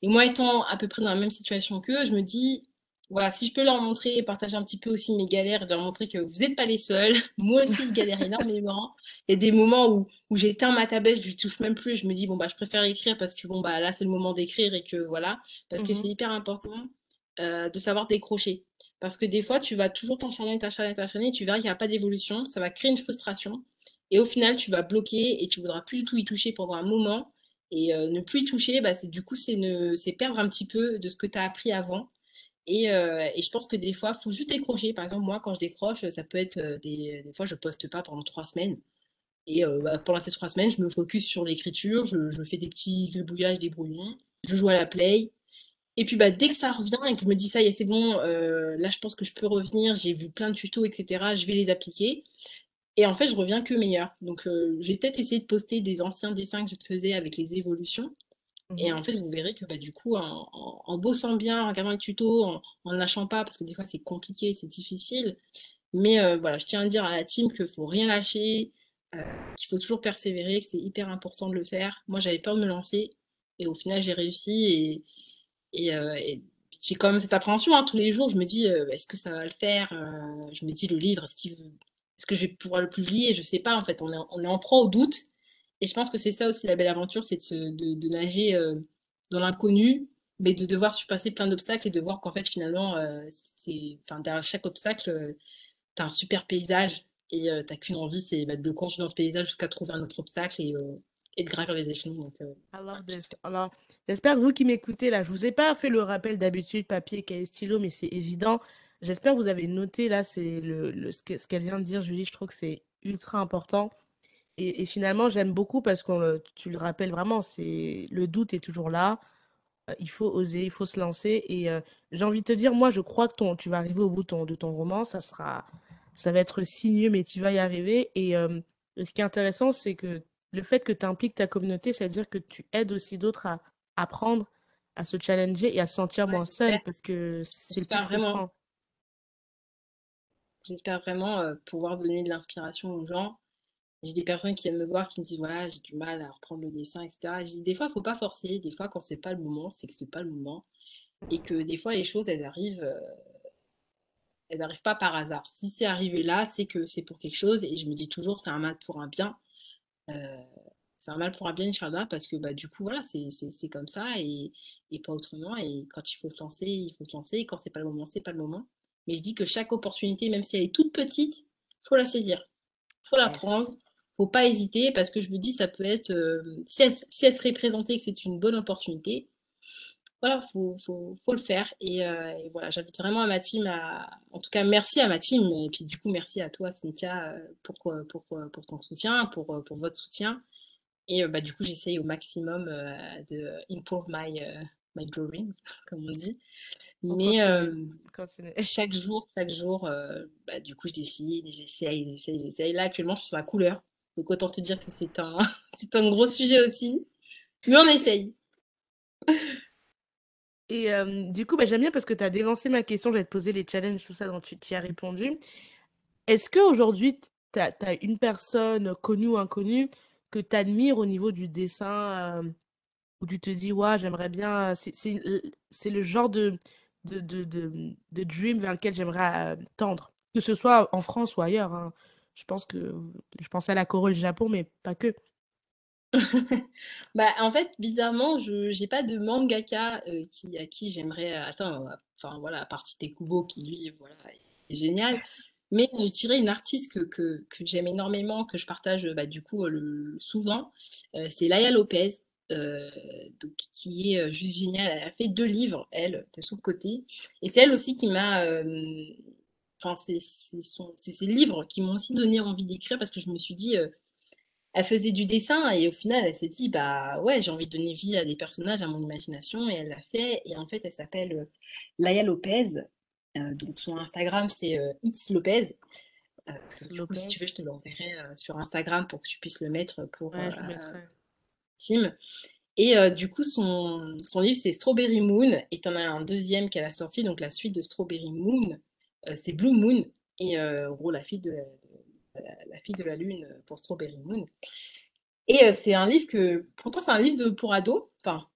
Et moi, étant à peu près dans la même situation qu'eux, je me dis, voilà, si je peux leur montrer et partager un petit peu aussi mes galères et leur montrer que vous n'êtes pas les seuls, moi aussi, je galère énormément. Il y a des moments où, où j'éteins ma tablette, je ne touche même plus, je me dis, bon, bah, je préfère écrire parce que, bon, bah, là, c'est le moment d'écrire et que, voilà parce que mhm. c'est hyper important euh, de savoir décrocher. Parce que des fois, tu vas toujours t'enchaîner, t'enchaîner, t'enchaîner, tu verras qu'il n'y a pas d'évolution, ça va créer une frustration, et au final, tu vas bloquer et tu voudras plus du tout y toucher pendant un moment, Et ne plus y toucher, bah, c'est du coup, c'est c'est perdre un petit peu de ce que tu as appris avant. Et, et, je pense que des fois, il faut juste décrocher. Par exemple, moi, quand je décroche, ça peut être des, des fois, je poste pas pendant trois semaines. Et bah, pendant ces trois semaines, je me focus sur l'écriture, je, je, fais des petits gribouillages, des brouillons, je joue à la play, et puis bah, dès que ça revient et que je me dis ça y est, c'est bon, euh, là je pense que je peux revenir, j'ai vu plein de tutos, etc. Je vais les appliquer. Et en fait, je reviens que meilleur. Donc euh, j'ai peut-être essayé de poster des anciens dessins que je faisais avec les évolutions. Et mhm. en fait, vous verrez que bah, du coup, en, bossant bien, en regardant les tutos, en, ne lâchant pas, parce que des fois c'est compliqué, c'est difficile. Mais euh, voilà, je tiens à dire à la team qu'il faut rien lâcher, qu'il faut toujours persévérer, que c'est hyper important de le faire. Moi, j'avais peur de me lancer et au final, j'ai réussi. Et, euh, et, j'ai quand même cette appréhension hein, tous les jours. Je me dis, euh, est-ce que ça va le faire euh, Je me dis, le livre, est-ce, est-ce que je vais pouvoir le publier? Je sais pas, en fait. On est, on est en proie au doute. Et je pense que c'est ça aussi la belle aventure, c'est de, de, nager dans l'inconnu, mais de devoir surpasser plein d'obstacles et de voir qu'en fait, finalement, c'est, enfin, derrière chaque obstacle, tu as un super paysage et tu n'as qu'une envie, c'est bah, de continuer dans ce paysage jusqu'à trouver un autre obstacle et, et de gravir les échelons. Donc, euh, Alors, j'espère que vous qui m'écoutez là, je vous ai pas fait le rappel d'habitude, papier, cahier, stylo, mais c'est évident. J'espère que vous avez noté là, c'est le, ce qu'elle vient de dire, Julie. Je trouve que c'est ultra important. Et, finalement, j'aime beaucoup parce que tu le rappelles vraiment, c'est le doute est toujours là. Euh, il faut oser, il faut se lancer. Et euh, j'ai envie de te dire, moi, je crois que ton, tu vas arriver au bout de ton, roman. Ça sera, ça va être sinueux, mais tu vas y arriver. Et, et ce qui est intéressant, c'est que le fait que tu impliques ta communauté, c'est-à-dire que tu aides aussi d'autres à apprendre, à se challenger et à se sentir moins seul parce que c'est le plus frustrant. J'espère vraiment euh, pouvoir donner de l'inspiration aux gens. J'ai des personnes qui viennent me voir qui me disent voilà, j'ai du mal à reprendre le dessin, etc. Je dis des fois, il ne faut pas forcer. Des fois, quand c'est pas le moment, c'est que c'est pas le moment. Et que des fois, les choses, elles arrivent, euh, elles n'arrivent pas par hasard. Si c'est arrivé là, c'est que c'est pour quelque chose. Et je me dis toujours, c'est un mal pour un bien. Euh, c'est un mal pour un bien, Inch'Allah, parce que bah, du coup, voilà, c'est comme ça et, et, pas autrement. Et quand il faut se lancer, il faut se lancer. Et quand c'est pas le moment, c'est pas le moment. Mais je dis que chaque opportunité, même si elle est toute petite, faut la saisir. faut la prendre. Faut pas hésiter parce que je me dis, ça peut être. Euh, si, elle, si, elle, serait présentée que c'est une bonne opportunité, voilà, faut, faut, faut le faire. Euh, et, voilà, j'invite vraiment à ma team à. En tout cas, merci à ma team. Et puis, du coup, merci à toi, Cynthia, euh, pour, pour, pour ton soutien, pour, pour votre soutien. Et euh, bah, du coup, j'essaye au maximum de improve my, my drawings, comme on dit. Mais chaque jour, chaque jour, bah, du coup, je décide, j'essaye, j'essaye, j'essaye. Là, actuellement, je suis sur la couleur. Donc, autant te dire que c'est un, c'est un gros sujet aussi. Mais on essaye. Et du coup, bah, j'aime bien parce que tu as dévancé ma question, j'allais te poser les challenges, tout ça, dont tu, as répondu. Est-ce qu'aujourd'hui, tu as, une personne connue ou inconnue que tu admires au niveau du dessin, où tu te dis, ouais, j'aimerais bien, c'est le genre de, de, de, de, dream vers lequel j'aimerais tendre, que ce soit en France ou ailleurs. Hein. Je pense que je pense à la Corée, le Japon, mais pas que. Bah, en fait, bizarrement, je j'ai pas de mangaka euh, qui, à qui j'aimerais. Euh, attends, enfin voilà, à part Kubo qui lui, voilà, est génial. Mais je dirais une artiste que, que, que j'aime énormément, que je partage bah, du coup souvent, euh, c'est Laia Lopez, donc, qui est juste géniale. Elle a fait deux livres, elle, de son côté. Et c'est elle aussi qui m'a. Enfin, c'est ces livres qui m'ont aussi donné envie d'écrire parce que je me suis dit elle faisait du dessin et au final, elle s'est dit, bah ouais, j'ai envie de donner vie à des personnages, à mon imagination, et elle l'a fait. Et en fait, elle s'appelle euh, Laia Lopez. Euh, donc son Instagram, c'est euh, It's Lopez. si tu veux, je te l'enverrai sur Instagram pour que tu puisses le mettre pour ouais, Tim. Et du coup, son, son livre, c'est Strawberry Moon. Et tu en as un deuxième qu'elle a sorti, donc la suite de Strawberry Moon, c'est Blue Moon. Et en gros, la fille de, la, fille de la lune pour Strawberry Moon. Et euh, c'est un livre que, pourtant c'est un livre de, pour ados, enfin,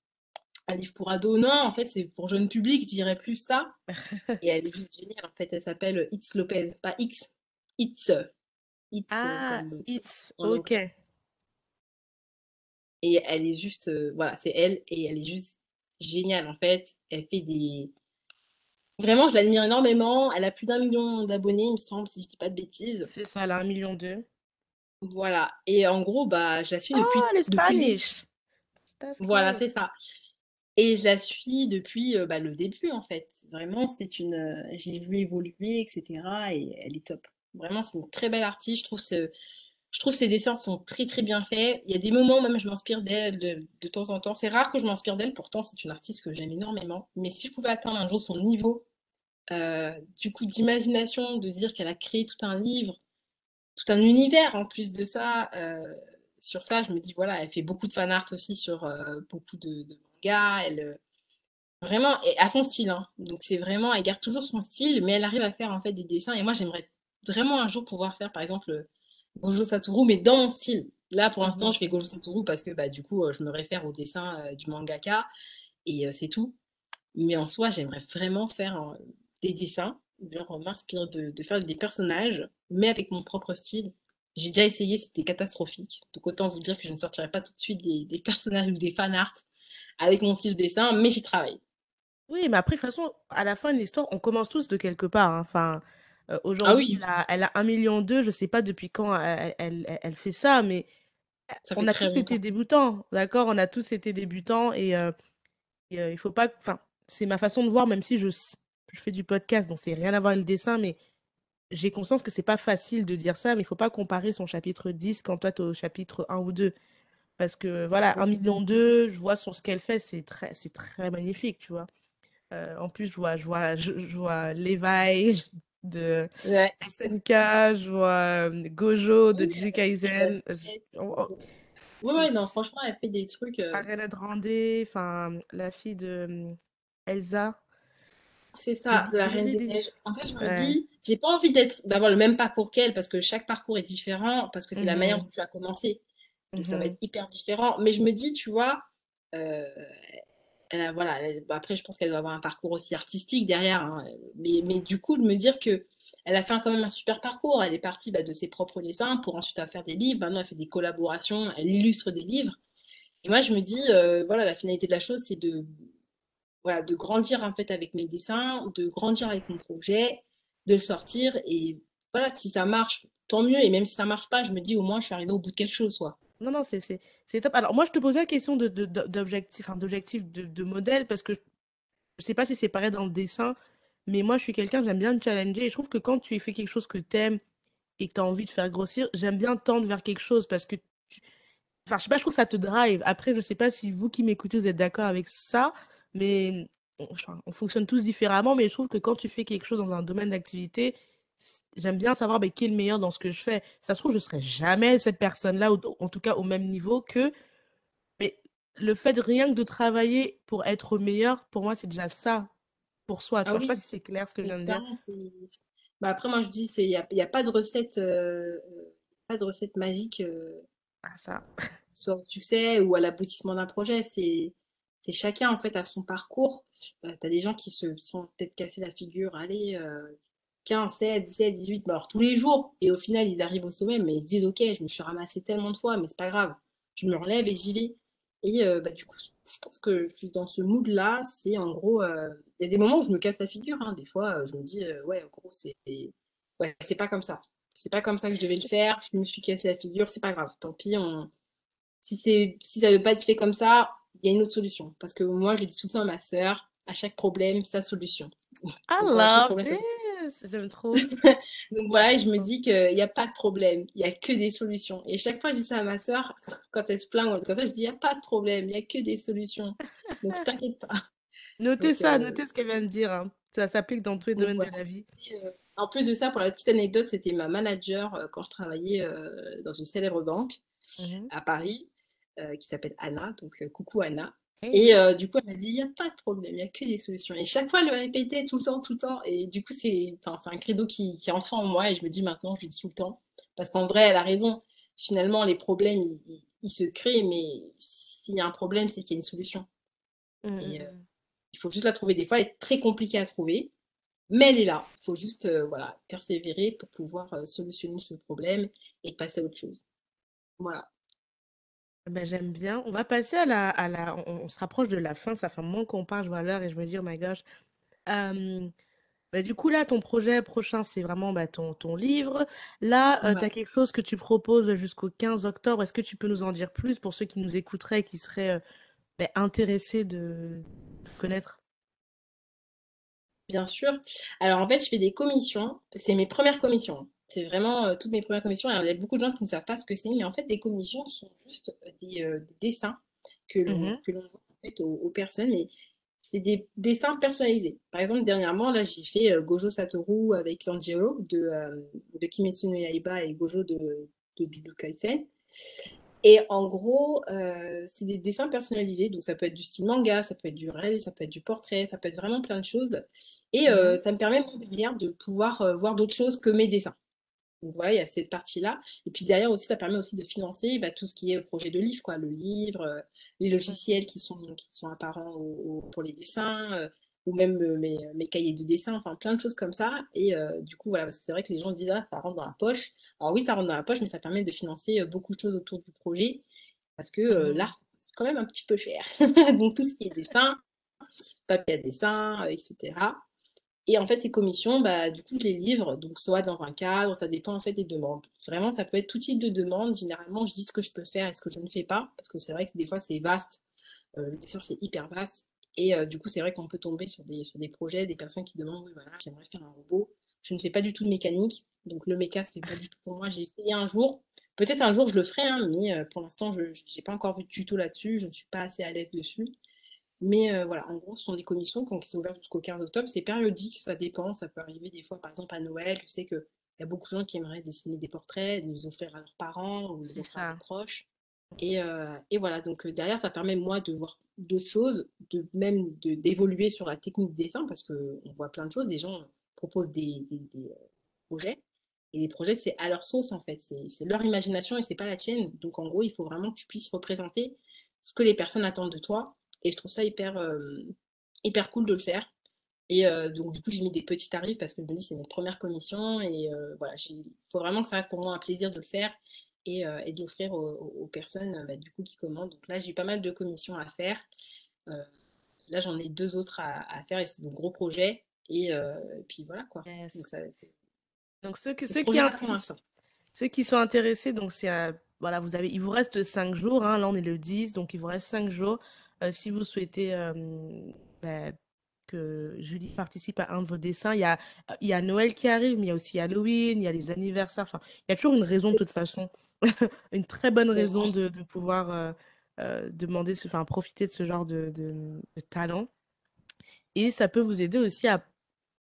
un livre pour ados, non, en fait c'est pour jeune public, je dirais plus ça. Et elle est juste géniale, en fait, elle s'appelle It's Lopez, pas X, It's. It's ah, It's, ok. Et elle est juste, euh, voilà, c'est elle, et elle est juste géniale, en fait. Elle fait des, Vraiment, je l'admire énormément. Elle a plus d'un million d'abonnés, il me semble, si je dis pas de bêtises. C'est ça, elle a un million deux. Voilà. Et en gros, bah, je la suis depuis. Oh, les Spanish! Voilà, c'est ça. Et je la suis depuis bah, le début, en fait. Vraiment, c'est une. J'ai vu évoluer, etc. Et elle est top. Vraiment, c'est une très belle artiste. Je trouve ce, je trouve ses dessins sont très très bien faits. Il y a des moments même je m'inspire d'elle de, temps en temps. C'est rare que je m'inspire d'elle, pourtant c'est une artiste que j'aime énormément. Mais si je pouvais atteindre un jour son niveau, euh, du coup d'imagination, de dire qu'elle a créé tout un livre, tout un univers en plus de ça, euh, sur ça je me dis voilà, elle fait beaucoup de fan art aussi sur euh, beaucoup de, de, mangas. Elle vraiment et à son style. Hein. Donc c'est vraiment, elle garde toujours son style, mais elle arrive à faire en fait des dessins. Et moi j'aimerais vraiment un jour pouvoir faire par exemple Gojo Satoru, mais dans mon style. Là, pour l'instant, mhm. je fais Gojo Satoru parce que bah, du coup, je me réfère au dessin du mangaka et c'est tout. Mais en soi, j'aimerais vraiment faire des dessins, m'inspire de, de, faire des personnages, mais avec mon propre style. J'ai déjà essayé, c'était catastrophique. Donc autant vous dire que je ne sortirai pas tout de suite des, des personnages ou des fan art avec mon style de dessin, mais j'y travaille. Oui, mais après, de toute façon, à la fin de l'histoire, on commence tous de quelque part. Hein. Enfin, euh, ah aujourd'hui, elle a, elle a 1 million d'eux. Je sais pas depuis quand elle, elle, elle fait ça, mais on a tous été débutants, d'accord? On a tous été débutants et, euh, euh, il faut pas. Enfin, c'est ma façon de voir, même si je, je fais du podcast, donc c'est rien à voir avec le dessin, mais j'ai conscience que c'est pas facile de dire ça, mais il faut pas comparer son chapitre 10 quand toi tu au chapitre 1 ou 2. Parce que voilà, 1 million d'eux, je vois sur ce qu'elle fait, c'est très, c'est très magnifique, tu vois. en plus, je vois, je vois, je, je vois de SNK, je vois euh, Gojo de Jujutsu Kaisen. Oui, ouais, non, franchement, elle fait des trucs. Euh... Arena Grande, enfin, la fille de euh, Elsa. C'est ça, de la Reine des Neiges. En fait, je me dis, j'ai pas envie d'être d'avoir le même parcours qu'elle parce que chaque parcours est différent, parce que c'est la manière mhm. dont tu as commencé. Donc ça va mhm. être hyper différent. Mais je me dis, tu vois, euh, voilà, après, je pense qu'elle doit avoir un parcours aussi artistique derrière. Hein, mais, mais, du coup, de me dire que elle a fait quand même un super parcours. Elle est partie bah, de ses propres dessins pour ensuite faire des livres. Maintenant, elle fait des collaborations, elle illustre des livres. Et moi, je me dis, euh, voilà, la finalité de la chose, c'est de, voilà, de grandir en fait avec mes dessins, de grandir avec mon projet, de le sortir. Et voilà, si ça marche, tant mieux. Et même si ça marche pas, je me dis, au moins, je suis arrivée au bout de quelque chose. Quoi. Non, non, c'est top. Alors, moi, je te posais la question d'objectif, de, d'objectif de, de, modèle, parce que je ne sais pas si c'est pareil dans le dessin, mais moi, je suis quelqu'un, j'aime bien me challenger. Et je trouve que quand tu fais quelque chose que tu aimes et que tu as envie de faire grossir, j'aime bien tendre vers quelque chose parce que Enfin, je sais pas, je trouve que ça te drive. Après, je sais pas si vous qui m'écoutez, vous êtes d'accord avec ça, mais on, on, fonctionne tous différemment, mais je trouve que quand tu fais quelque chose dans un domaine d'activité, j'aime bien savoir ben, qui est le meilleur dans ce que je fais. Ça se trouve, je ne serai jamais cette personne-là, en tout cas au même niveau que. Mais le fait de rien que de travailler pour être meilleur, pour moi, c'est déjà ça pour soi. Ah je ne sais pas si c'est clair ce que je viens de dire. Bah après, moi, je dis, il n'y a, y a, pas de recette, euh, pas de recette magique euh, ah, ça. soit au succès ou à l'aboutissement d'un projet. C'est c'est chacun en fait à son parcours. Euh, tu as des gens qui se sont peut-être cassés la figure, allez, 15, 16, 17, 18, alors tous les jours. Et au final, ils arrivent au sommet, mais ils se disent, ok, je me suis ramassé tellement de fois, mais c'est pas grave. Je me relève et j'y vais. Et euh, bah, du coup, je pense que je suis dans ce mood-là. C'est en gros, euh, il y a des moments où je me casse la figure. Hein. Des fois, euh, je me dis, ouais, en gros, c'est ouais, c'est pas comme ça. C'est pas comme ça que je devais le faire. Je me suis cassé la figure, c'est pas grave. Tant pis, on... si, si ça veut pas être fait comme ça, il y a une autre solution. Parce que moi, je dis tout le temps à ma sœur, à chaque problème, sa solution. I love j'aime trop. Donc voilà, je me dis qu'il n'y a pas de problème, il n'y a que des solutions. Et chaque fois, je dis ça à ma soeur, quand elle se plaint, quand ça, je dis, il n'y a pas de problème, il n'y a que des solutions. Donc t'inquiète pas. Notez ça, euh, notez ce qu'elle vient de dire. Hein. Ça s'applique dans tous les domaines de la vie. Euh, en plus de ça, pour la petite anecdote, c'était ma manager euh, quand je travaillais dans une célèbre banque mmh à Paris, qui s'appelle Anna. Donc coucou Anna. Et euh, du coup, elle m'a dit, il n'y a pas de problème, il n'y a que des solutions. Et chaque fois, elle le répétait tout le temps, tout le temps. Et du coup, c'est un credo qui, qui est entré en moi et je me dis maintenant, je le dis tout le temps. Parce qu'en vrai, elle a raison. Finalement, les problèmes, ils, se créent, mais s'il y a un problème, c'est qu'il y a une solution. Mmh, et, mmh, euh, mmh. il faut juste la trouver. Des fois, elle est très compliquée à trouver, mais elle est là. Il faut juste euh, voilà, persévérer pour pouvoir solutionner ce problème et passer à autre chose. Voilà. Ben, j'aime bien. On va passer à la, à la on, se rapproche de la fin, ça fait un moment qu'on parle, je vois l'heure et je me dis, oh my gosh. Ben, du coup, là, ton projet prochain, c'est vraiment bah, ton, ton livre. Là, euh, tu as quelque chose que tu proposes jusqu'au 15 octobre. Est-ce que tu peux nous en dire plus pour ceux qui nous écouteraient, qui seraient euh, ben, intéressé de connaître? Bien sûr. Alors en fait, je fais des commissions. C'est mes premières commissions. C'est vraiment euh, toutes mes premières commissions. Alors, il y a beaucoup de gens qui ne savent pas ce que c'est, mais en fait, des commissions sont juste des, euh, des dessins que l'on Mhm. voit en fait, aux, aux personnes. Et c'est des dessins personnalisés. Par exemple, dernièrement, là, j'ai fait euh, Gojo Satoru avec Sanjiro de, euh, de Kimetsu no Yaiba et Gojo de, de Jujutsu Kaisen. Et en gros, euh, c'est des dessins personnalisés. Donc, ça peut être du style manga, ça peut être du réel, ça peut être du portrait, ça peut être vraiment plein de choses. Et Mhm. ça me permet, derrière, de pouvoir voir d'autres choses que mes dessins. Donc voilà, il y a cette partie-là. Et puis derrière aussi, ça permet aussi de financer bah, tout ce qui est projet de livre, quoi, le livre, euh, les logiciels qui sont, qui sont apparents au- au- pour les dessins, euh, ou même euh, mes, mes cahiers de dessin, enfin plein de choses comme ça. Et du coup, voilà, parce que c'est vrai que les gens disent, ah, ça rentre dans la poche. Alors oui, ça rentre dans la poche, mais ça permet de financer beaucoup de choses autour du projet, parce que Mhm. l'art, c'est quand même un petit peu cher. Donc tout ce qui est dessin, papier à dessin, etc. Et en fait, les commissions, bah, du coup, je les livre, donc soit dans un cadre, ça dépend en fait des demandes. Vraiment, ça peut être tout type de demande. Généralement, je dis ce que je peux faire et ce que je ne fais pas, parce que c'est vrai que des fois, c'est vaste. Euh, le dessin, c'est hyper vaste. Et euh, du coup, c'est vrai qu'on peut tomber sur des, sur des projets, des personnes qui demandent, oui, voilà, j'aimerais faire un robot. Je ne fais pas du tout de mécanique, donc le méca, c'est pas du tout pour moi. J'ai essayé un jour. Peut-être un jour, je le ferai, hein, mais euh, pour l'instant, je n'ai pas encore vu de tuto là-dessus. Je ne suis pas assez à l'aise dessus. Mais euh, voilà, en gros, ce sont des commissions qui sont ouvertes jusqu'au 15 octobre. C'est périodique, ça dépend. Ça peut arriver des fois, par exemple, à Noël. Je sais qu'il y a beaucoup de gens qui aimeraient dessiner des portraits, les offrir à leurs parents ou les offrir à ça. proches. Et, euh, et voilà, donc euh, derrière, ça permet moi de voir d'autres choses, de même de d'évoluer sur la technique de dessin, parce qu'on voit plein de choses. Des gens proposent des, des- des, projets. Et les projets, c'est à leur sauce, en fait. C'est c'est leur imagination et c'est pas la tienne. Donc, en gros, il faut vraiment que tu puisses représenter ce que les personnes attendent de toi. Et je trouve ça hyper, euh, hyper cool de le faire. Et euh, donc, du coup, j'ai mis des petits tarifs parce que je me dis, c'est notre première commission. Et euh, voilà, il faut vraiment que ça reste pour moi un plaisir de le faire et, et de l'offrir aux, personnes bah, du coup, qui commandent. Donc là, j'ai pas mal de commissions à faire. Là, j'en ai deux autres à, à faire et c'est de gros projets. Et, et puis voilà quoi. Yes. Donc, ça, c'est Donc ceux, que, qui, l'instant. ceux qui sont intéressés, donc c'est voilà, vous avez, il vous reste 5 jours, hein, là on est le 10, donc il vous reste 5 jours. Euh, si vous souhaitez euh, ben, que Julie participe à un de vos dessins, il y a, il y a Noël qui arrive, mais il y a aussi Halloween, il y a les anniversaires, enfin, il y a toujours une raison de toute façon, une très bonne raison de, de pouvoir euh, euh, demander, ce- enfin, profiter de ce genre de, de, de talent. Et ça peut vous aider aussi à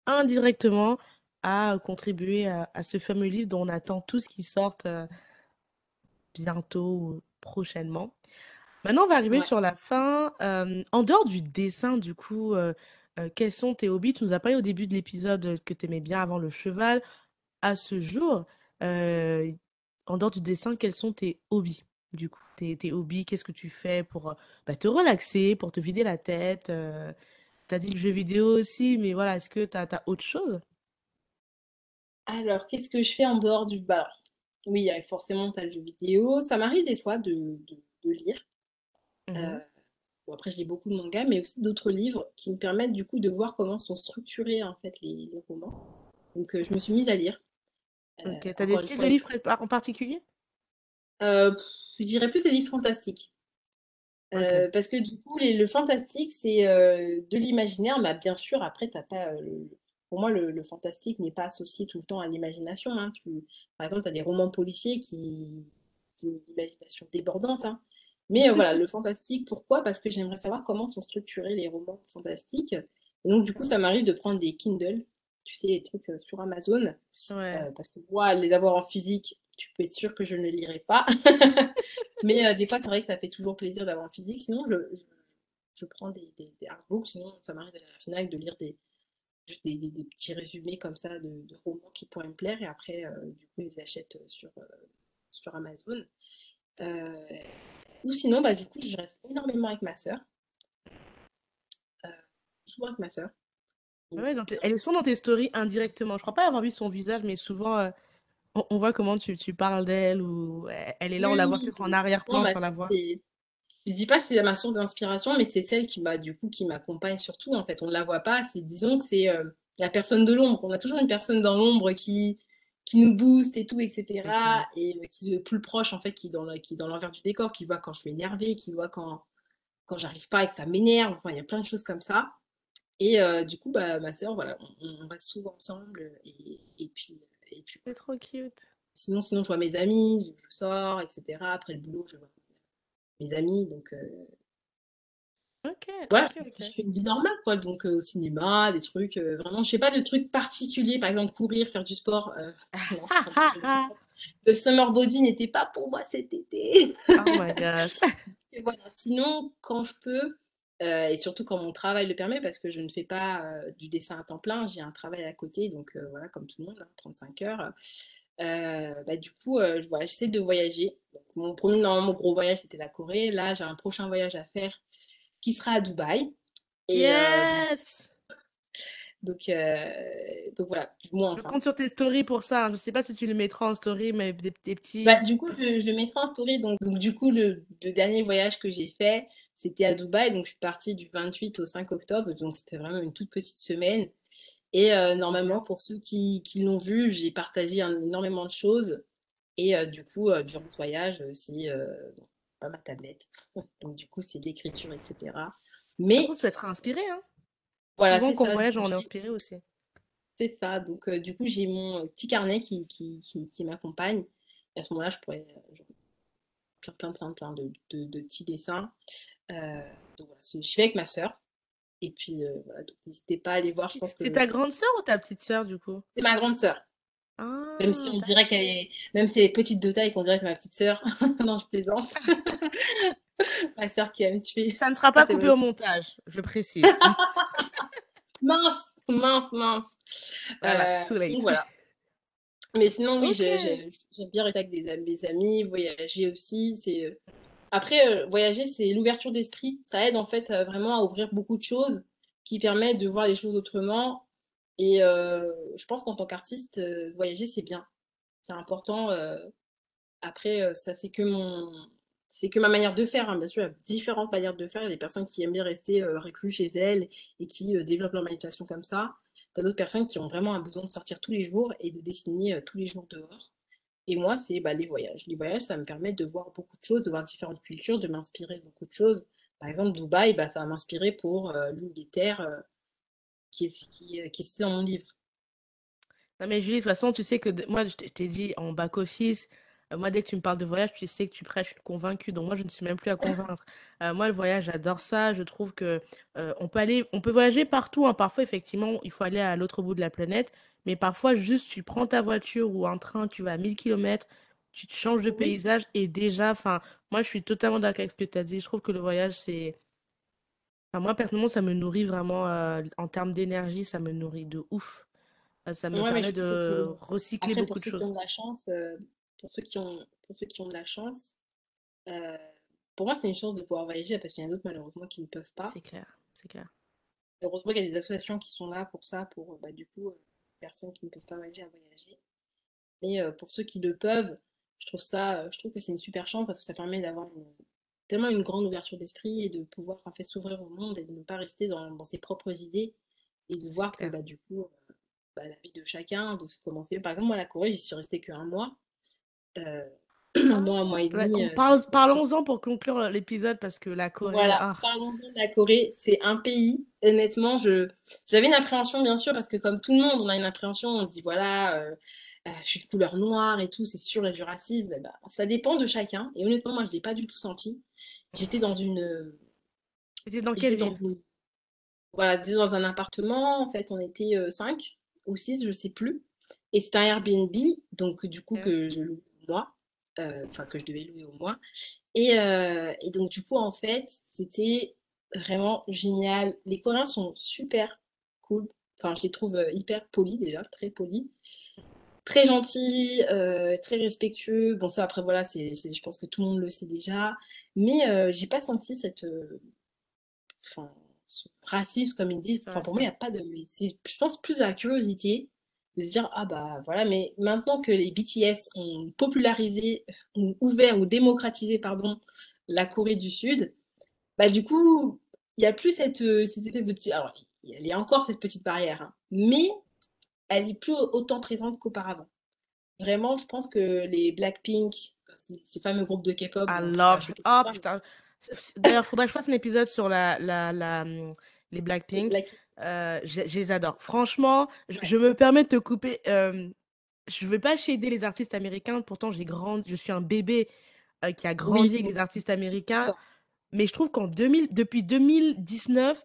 indirectement à contribuer à, à ce fameux livre dont on attend tous qui sortent euh, bientôt ou prochainement. Maintenant, on va arriver Ouais. sur la fin. Euh, en dehors du dessin, du coup, euh, euh, quels sont tes hobbies? Tu nous as parlé au début de l'épisode euh, que tu aimais bien avant le cheval. À ce jour, euh, en dehors du dessin, quels sont tes hobbies? Du coup, tes, tes hobbies, qu'est-ce que tu fais pour euh, bah, te relaxer, pour te vider la tête? euh, T'as dit le jeu vidéo aussi, mais voilà, est-ce que t'as, t'as autre chose? Alors, qu'est-ce que je fais en dehors du... Bah, alors, oui, euh, forcément, tu as le jeu vidéo. Ça m'arrive des fois de, de- de lire. Euh, bon, après, je lis beaucoup de mangas, mais aussi d'autres livres qui me permettent du coup de voir comment sont structurés en fait les, les romans. Donc, euh, je me suis mise à lire. Euh, Ok, t'as des styles de livres en particulier? euh, pff, je dirais plus les livres fantastiques. Parce que du coup, les- le fantastique, c'est de l'imaginaire, mais bien sûr, après, t'as pas, le- pour moi, le, le fantastique n'est pas associé tout le temps à l'imagination. hein. Par exemple, tu as des romans policiers qui, qui ont une imagination débordante. hein. Mais euh, voilà, le fantastique, pourquoi? Parce que j'aimerais savoir comment sont structurés les romans fantastiques. Et donc, du coup, ça m'arrive de prendre des Kindle, tu sais, les trucs euh, sur Amazon. Ouais. Euh, parce que moi, les avoir en physique, tu peux être sûr que je ne les lirai pas. Mais euh, des fois, c'est vrai que ça fait toujours plaisir d'avoir en physique. Sinon, je, je, je prends des, des, des artbooks. Sinon, ça m'arrive d'aller à la FNAC, de lire des, juste des, des- petits résumés comme ça de, de romans qui pourraient me plaire. Et après, euh, du coup, ils les achètent sur, euh, sur Amazon. Euh, ou sinon, bah, du coup, je reste énormément avec ma sœur. Euh, souvent avec ma sœur. Donc, Ouais, dans tes- elles sont dans tes stories indirectement. Je crois pas avoir vu son visage, mais souvent, euh, on, on voit comment tu, tu parles d'elle ou elle elle est là, on la voit peut-être en arrière-plan bah, sans la c'est Je dis pas que c'est ma source d'inspiration, mais c'est celle qui m'a du coup qui m'accompagne surtout. En fait, on ne la voit pas. C'est disons que c'est euh, la personne de l'ombre. On a toujours une personne dans l'ombre qui qui nous booste et tout, etc. Et euh, qui est plus proche en fait, qui est dans l'envers du décor, qui voit quand je suis énervée, qui voit quand quand j'arrive pas et que ça m'énerve. Enfin, il y a plein de choses comme ça. Et euh, du coup, bah, ma soeur, voilà, on, on, reste souvent ensemble. Et, et puis, et puis C'est trop cute. Sinon, sinon, je vois mes amis, je sors, etc. Après le boulot, je vois mes amis. Donc, euh... Ok. voilà, je fais une vie normale, quoi. Donc, euh, au cinéma, des trucs. euh, vraiment, je fais pas de trucs particuliers. Par exemple, courir, faire du sport. euh, non, le sport. Le summer body n'était pas pour moi cet été. Oh my gosh. Et voilà. Sinon, quand je peux, euh, et surtout quand mon travail le permet, parce que je ne fais pas euh, du dessin à temps plein, j'ai un travail à côté, donc euh, voilà, comme tout le monde, hein, 35 heures. Euh, bah, du coup, voilà, j'essaie de voyager. Donc, mon premier, normalement, mon gros voyage, c'était la Corée. Là, j'ai un prochain voyage à faire qui sera à Dubaï. Et euh, Yes! donc, euh, donc voilà, du moins, Je enfin. compte sur tes stories pour ça. hein. Je sais pas si tu le mettras en story, mais des, des petits. Bah, du coup, je, je le mettrai en story. Donc, donc du coup, le, le dernier voyage que j'ai fait, c'était à Dubaï. Donc, je suis partie du 28 au 5 octobre. Donc, c'était vraiment une toute petite semaine. Et euh, normalement, pour ceux qui, qui l'ont vu, j'ai partagé un- énormément de choses. Et euh, du coup, durant ce voyage, bon, pas ma tablette. Donc, du coup, c'est l'écriture, etc. Ça Mais vas être inspiré, hein. voilà, c'est quand on ça. voyage, Donc, on est inspiré aussi. c'est ça. Donc, euh, du coup, j'ai mon euh, petit carnet qui, qui, qui, qui m'accompagne. Et à ce moment-là, je pourrais euh, faire plein, plein, plein de, de, de petits dessins. Euh, donc, voilà, je fais avec ma sœur. Et puis, euh, voilà, n'hésitez pas à aller voir. Je C'est pense c'est que ta grande sœur ou ta petite sœur, du coup? c'est ma grande sœur. Même si Ah, on dirait qu'elle est, même si elle est petite de taille, qu'on dirait que c'est ma petite sœur. Non, je plaisante. Ma sœur qui va me tuer. Ça ne sera pas coupé au montage, je précise. Mince, mince, mince. Voilà, Euh, donc voilà. Mais sinon, oui, j'aime bien rester avec des, des amis, voyager aussi. C'est euh, Après, euh, voyager, c'est l'ouverture d'esprit. Ça aide en fait euh, vraiment à ouvrir beaucoup de choses qui permettent de voir les choses autrement. Et je pense qu'en tant qu'artiste, voyager, c'est bien. C'est important. Après, ça, c'est que mon... C'est que ma manière de faire, hein. Bien sûr, il y a différentes manières de faire. Il y a des personnes qui aiment bien rester euh, chez elles et qui développent leur méditation comme ça. T'as d'autres personnes qui ont vraiment un besoin de sortir tous les jours et de dessiner tous les jours dehors. Et moi, c'est bah, les voyages. Les voyages, ça me permet de voir beaucoup de choses, de voir différentes cultures, de m'inspirer de beaucoup de choses. Par exemple, Dubaï, bah, ça va m'inspirer pour l'une des terres qui est, qui, est- qui est citée dans mon livre. Non, mais Julie, de toute façon, tu sais que moi, je t'ai je dit en back-office, euh, moi, dès que tu me parles de voyage, tu sais que tu prêches une convaincue. Donc, moi, je ne suis même plus à convaincre. Euh, moi, le voyage, j'adore ça. Je trouve que euh, on peut aller, on peut voyager partout. hein. Parfois, effectivement, il faut aller à l'autre bout de la planète. Mais parfois, juste, tu prends ta voiture ou un train, tu vas à 1000 km, tu te changes de paysage et déjà, enfin, moi, je suis totalement d'accord avec ce que tu as dit. Je trouve que le voyage, c'est. Enfin, moi, personnellement, ça me nourrit vraiment euh, en termes d'énergie, ça me nourrit de ouf. Euh, Ça me ouais, permet de recycler Après, beaucoup pour de ceux qui ont choses. de la chance, euh, pour ceux qui ont, pour ceux qui ont de la chance, euh, pour moi, c'est une chance de pouvoir voyager parce qu'il y en a d'autres, malheureusement, qui ne peuvent pas. C'est clair, c'est clair. Heureusement qu'il y a des associations qui sont là pour ça, pour, bah, du coup, personnes qui ne peuvent pas voyager à voyager. Mais pour ceux qui le peuvent, je trouve ça, je trouve que c'est une super chance parce que ça permet d'avoir une- tellement une grande ouverture d'esprit et de pouvoir en fait s'ouvrir au monde et de ne pas rester dans, dans ses propres idées et de voir que bah, du coup, euh, bah, la vie de chacun, de se commencer. Par exemple, moi, à la Corée, j'y suis restée qu'un mois. Euh, un mois, un mois et demi, euh, parle, parlons-en pour conclure l'épisode parce que la Corée, voilà, ah, parlons-en de la Corée. C'est un pays, honnêtement, je j'avais une appréhension, bien sûr, parce que comme tout le monde, on a une appréhension, on se dit, voilà, euh, euh, je suis de couleur noire et tout, c'est sûr, a du racisme. Eh ben, ça dépend de chacun. Et honnêtement, moi, je l'ai pas du tout senti. J'étais dans une, c'était dans j'étais quelle dans ville? une, voilà, j'étais dans un appartement. En fait, on était euh, cinq ou six, je sais plus. Et c'était un Airbnb, donc du coup que je loue au mois, euh, enfin que je devais louer au mois. Et, euh, et donc, du coup, en fait, c'était vraiment génial. Les Coréens sont super cool. Enfin, je les trouve hyper polis déjà, très polis. Très gentils, euh, très respectueux. Bon, ça, après, voilà, c'est, c'est- je pense que tout le monde le sait déjà. Mais euh, j'ai pas senti cette, euh, enfin, ce racisme, comme ils disent. Enfin, pour moi, il n'y a pas de... je pense, plus à la curiosité de se dire, ah bah voilà, mais maintenant que les BTS ont popularisé, ont ouvert ou démocratisé, pardon, la Corée du Sud, bah du coup, il n'y a plus cette, euh, cette espèce de petit... Alors, il y a encore cette petite barrière, hein, mais elle est plus autant présente qu'auparavant. Vraiment, je pense que les Blackpink, ces ces fameux groupes de K-pop, I love. choquer Oh putain, D'ailleurs, il faudrait que je fasse un épisode sur la, la, la, hum, les Blackpink. Black- Euh, je, je les adore. Franchement, je, me permets de te couper. euh, je ne veux pas shader les artistes américains. Pourtant, j'ai grandi, je suis un bébé euh, qui a Oui, grandi avec les artistes américains. Mais je trouve qu'en 2000, depuis 2019,